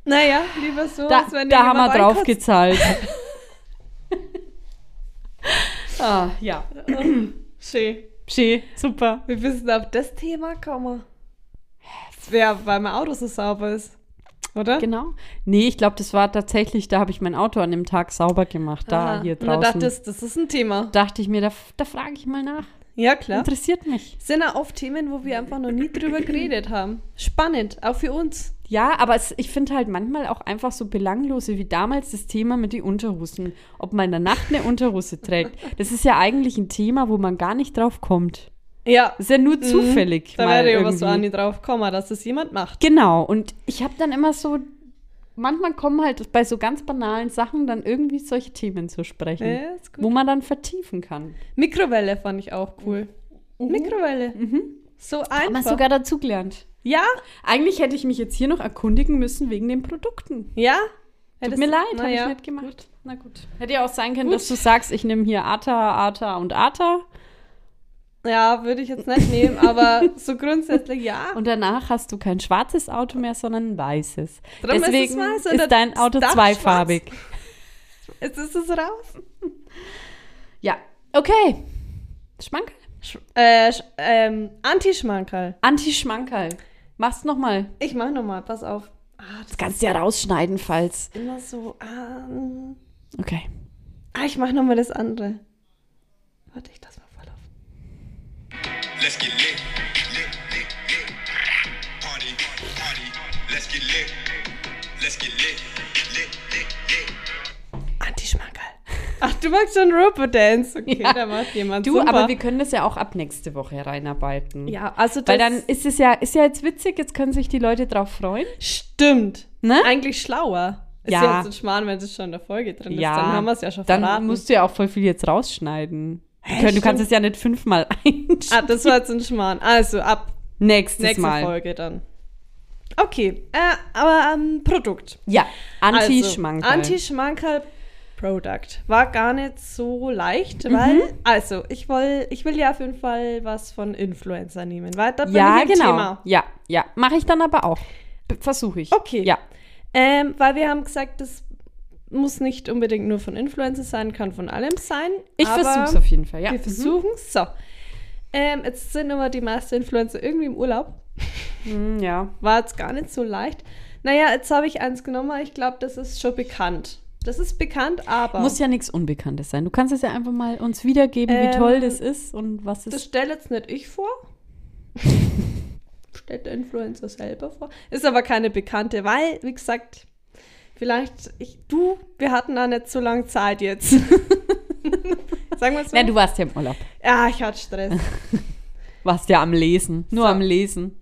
Naja, lieber so, Da, als wenn da haben wir drauf gezahlt. ah, ja. Schön. Schön, super. Wir müssen auf das Thema kommen. Wer, weil mein Auto so sauber ist. Oder? Genau. Nee, ich glaube, das war tatsächlich, da habe ich mein Auto an dem Tag sauber gemacht, da Aha. hier Und dann draußen. dachtest, das ist ein Thema. dachte ich mir, da, da frage ich mal nach. Ja, klar. Interessiert mich. Sind ja oft Themen, wo wir einfach noch nie drüber geredet haben. Spannend, auch für uns. Ja, aber es, ich finde halt manchmal auch einfach so belanglose wie damals das Thema mit den Unterhosen. Ob man in der Nacht eine Unterhose trägt. Das ist ja eigentlich ein Thema, wo man gar nicht drauf kommt. Ja, ist ja nur zufällig. Mhm. da wäre ja was so an die drauf kommen, dass das jemand macht. Genau, und ich habe dann immer so, manchmal kommen halt bei so ganz banalen Sachen dann irgendwie solche Themen zu sprechen, Ja, gut. wo man dann vertiefen kann. Mikrowelle fand ich auch cool. Mikrowelle. So Haben wir einfach. sogar dazugelernt. ja, Eigentlich hätte ich mich jetzt hier noch erkundigen müssen wegen den Produkten. ja. Tut mir leid, habe ja. ich nicht gemacht. Na gut. Hätte ja auch sein können, dass du sagst, ich nehme hier Ata, Ata und Ata. Ja, würde ich jetzt nicht nehmen, aber so grundsätzlich ja. Und danach hast du kein schwarzes Auto mehr, sondern ein weißes. Drum ist es Deswegen weiß ist, und das dein Auto zweifarbig. Jetzt ist es raus. Ja, okay. Schmankerl. Sch äh, sch ähm, Anti-Schmankerl. Anti-Schmankerl. Mach's nochmal. Ich mach nochmal, pass auf. Ah, das Das kannst du ja rausschneiden, falls. ist immer so. Mm. Okay. ah ich mach nochmal das andere. Warte, ich auf. Let's get lit, lit, lit, lit. Party, party, let's get lit. Let's get lit, lit, lit, lit. Anti-Schmankerl. Ach, du magst schon Robo-Dance. Okay, Ja. da macht jemand Du, super. aber wir können das ja auch ab nächste Woche reinarbeiten. Ja, also das Weil dann ist es ja, ist ja jetzt witzig, jetzt können sich die Leute drauf freuen. stimmt. Ne? Eigentlich schlauer. Ist Ja. ja jetzt ein Schmarrn, wenn es schon in der Folge drin ist. Dann haben wir es ja schon Dann verraten. musst du ja auch voll viel jetzt rausschneiden. Du, können, du kannst es ja nicht fünfmal einschneiden. ah, das war jetzt ein Schmarrn. Also, ab Nächstes nächste Mal. Folge dann. Okay, äh, aber ähm, Produkt. Ja, Anti-Schmankerl. Also, Anti-Schmankerl Product. War gar nicht so leicht, Mhm. weil, also, ich, will, ich will ja auf jeden Fall was von Influencer nehmen, weil da bin ja, ich im genau. Thema. Ja, ja. Mache ich dann aber auch. Versuche ich. Okay. Ja. Ähm, weil wir haben gesagt, das muss nicht unbedingt nur von Influencer sein, kann von allem sein. Ich versuche es auf jeden Fall, ja. Wir versuchen es. So. Ähm, jetzt sind aber die meisten Influencer irgendwie im Urlaub. Mhm, ja. War jetzt gar nicht so leicht. Naja, jetzt habe ich eins genommen. Ich glaube, das ist schon bekannt. Das ist bekannt, aber Muss ja nichts Unbekanntes sein. Du kannst es ja einfach mal uns wiedergeben, wie Ähm, toll das ist und was das es. stelle jetzt nicht ich vor. stellt der Influencer selber vor. Ist aber keine bekannte, weil, wie gesagt, vielleicht, ich, du, wir hatten da nicht so lange Zeit jetzt. Sagen wir so. Nein, du warst ja im Urlaub. ja, ich hatte Stress. Warst ja am Lesen. Nur So. am Lesen.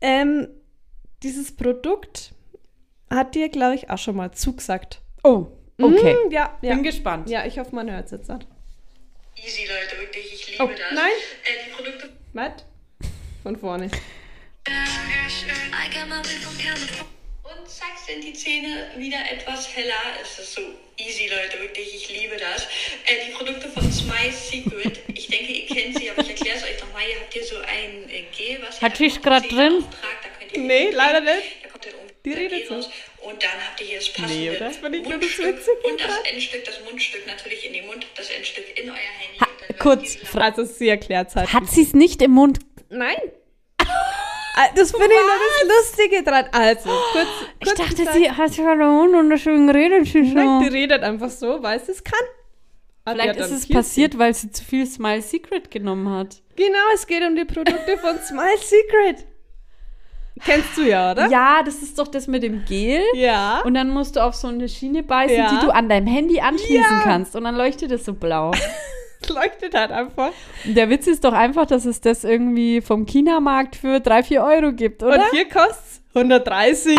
ähm, dieses Produkt hat dir, glaube ich, auch schon mal zugesagt. Oh, okay. Mm, ja, ja. Bin gespannt. Ja, ich hoffe, man hört es jetzt an. Easy, Leute, wirklich, ich liebe Oh, das. nein. Äh, die Produkte Matt? Von vorne. Und zack sind die Zähne wieder etwas heller. Es ist so easy, Leute, wirklich, ich liebe das. Äh, die Produkte von Smile Secret, ich denke, ihr kennt sie, aber ich erkläre es euch nochmal. Ihr habt hier so ein äh, Gel, was ihr Hat die Zähne drin? auftragt, da könnt ihr Nee, leider nicht. Da kommt dann oben Die der redet so. raus. Und dann habt ihr hier das passende Nee, oder? Das ich das Mundstück Witzige und das. Endstück, das Mundstück natürlich in den Mund, das Endstück in euer Handy. Ha, kurz, Also, sie erklärt halt. Hat sie es nicht im Mund? Nein. Ah, Das finde ich nur das Lustige dran. Also, kurz. Ich kurz dachte, gesagt- sie hat ja den Mund und deswegen redet sie Nein, die redet einfach so, weil sie es kann. Ah, Vielleicht ist es passiert, weil sie zu viel Smile Secret genommen hat. Genau, es geht um die Produkte von Smile Secret. Kennst du ja, oder? Ja, das ist doch das mit dem Gel. Ja. Und dann musst du auf so eine Schiene beißen, Ja. die du an deinem Handy anschließen Ja. kannst. Und dann leuchtet es so blau. Es leuchtet halt einfach. Und der Witz ist doch einfach, dass es das irgendwie vom China-Markt für 3, 4 Euro gibt, oder? Und hier kostet es 130.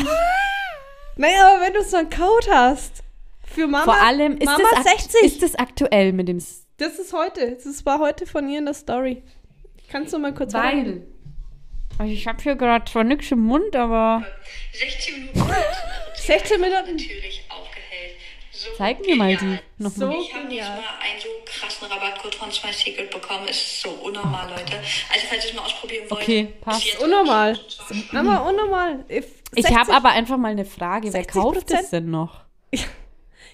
naja, aber wenn du so einen Code hast. Für Mama. Vor allem ist, Mama das akt- 60. ist das aktuell mit dem S- das ist heute. Das war heute von ihr in der Story. Kannst du mal kurz weiter- Also ich habe hier gerade zwar nichts im Mund, aber 16 Minuten alt. 16 Minuten. Natürlich. So zeig mir mal die noch So mal. Ich habe genial. diesmal einen so krassen Rabattcode von Smile Secret bekommen. Es ist so unnormal, Leute. Also falls ihr es mal ausprobieren wollt. Okay, passt. Unnormal. Aber unnormal. Ich 60 habe aber einfach mal eine Frage, wer 60%? kauft das denn noch? Vor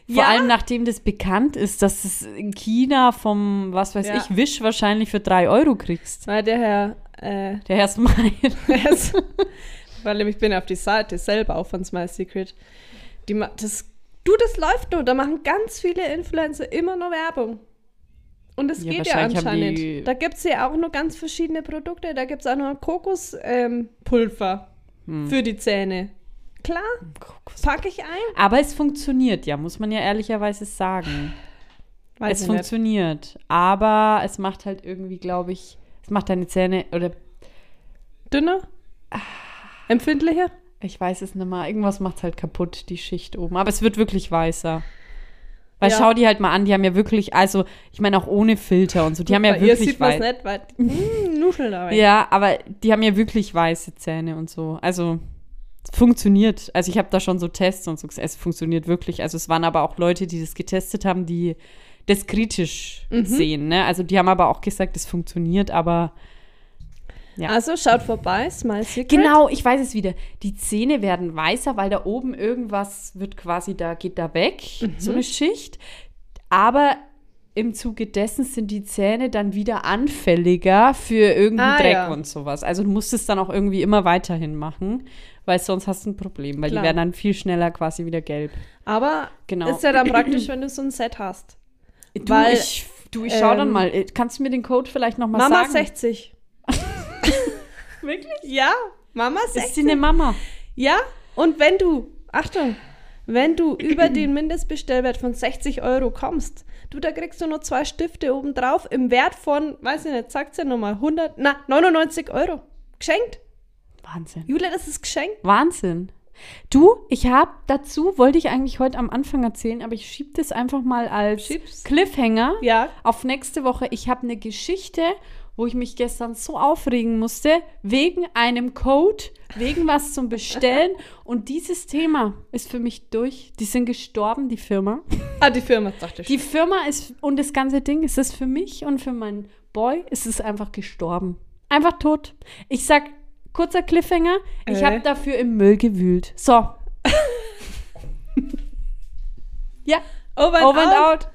Ja. allem nachdem das bekannt ist, dass es in China vom, was weiß Ja. ich, Wisch wahrscheinlich für 3 Euro kriegst. Weil der Herr, äh, Der Herr Smile. der ist, weil ich bin auf die Seite selber auch von Smile Secret. Die, ma- das, du, das läuft nur. Da machen ganz viele Influencer immer nur Werbung. Und es Ja, geht ja anscheinend. Da gibt es ja auch nur ganz verschiedene Produkte. Da gibt es auch noch Kokospulver ähm, Hm. für die Zähne. Klar, packe ich ein. Aber es funktioniert, ja, muss man ja ehrlicherweise sagen. Weiß es ich nicht. funktioniert. Aber es macht halt irgendwie, glaube ich, es macht deine Zähne, oder Dünner? Empfindlicher? Ich weiß es nicht mal, irgendwas macht halt kaputt, die Schicht oben. Aber es wird wirklich weißer. Weil Ja. schau die halt mal an, die haben ja wirklich, also ich meine auch ohne Filter und so, die haben ja wirklich sieht man es weiß. nicht, weil mm, Nuscheln dabei. Ja, aber die haben ja wirklich weiße Zähne und so. Also es funktioniert. Also ich habe da schon so Tests und so, es funktioniert wirklich. Also es waren aber auch Leute, die das getestet haben, die das kritisch Mhm. sehen. Ne? Also die haben aber auch gesagt, es funktioniert, aber Ja. Also schaut vorbei, Smile Secret. Genau, ich weiß es wieder. Die Zähne werden weißer, weil da oben irgendwas wird quasi, da geht da weg, so Mhm. eine Schicht. Aber im Zuge dessen sind die Zähne dann wieder anfälliger für irgendeinen Ah, Dreck ja. und sowas. Also du musst es dann auch irgendwie immer weiterhin machen, weil sonst hast du ein Problem, weil Klar. die werden dann viel schneller quasi wieder gelb. Aber Genau. ist ja dann praktisch, wenn du so ein Set hast. Du, Weil, ich, du, ich schau dann ähm, mal. Äh, Kannst du mir den Code vielleicht noch mal Mama sagen? 60. Wirklich? Ja, Mama Ist sie 60. eine Mama? Ja, und wenn du, Achtung, wenn du über den Mindestbestellwert von 60 Euro kommst, du, da kriegst du nur zwei Stifte obendrauf im Wert von, weiß ich nicht, sagt's ja nochmal, 100, na, 99 Euro. Geschenkt. Wahnsinn. Julia, das ist geschenkt. Wahnsinn. Du, ich habe dazu, wollte ich eigentlich heute am Anfang erzählen, aber ich schieb das einfach mal als Schieb's. Cliffhanger Ja. auf nächste Woche. Ich habe eine Geschichte, wo ich mich gestern so aufregen musste, wegen einem Code, wegen was zum Bestellen. Und dieses Thema ist für mich durch. Die sind gestorben, die Firma. Ah, die Firma, dachte ich. Die Firma ist, und das ganze Ding, ist es für mich und für meinen Boy, ist es einfach gestorben. Einfach tot. Ich sag, kurzer Cliffhanger, ich Äh. habe dafür im Müll gewühlt. So. ja, Over and over and out. out.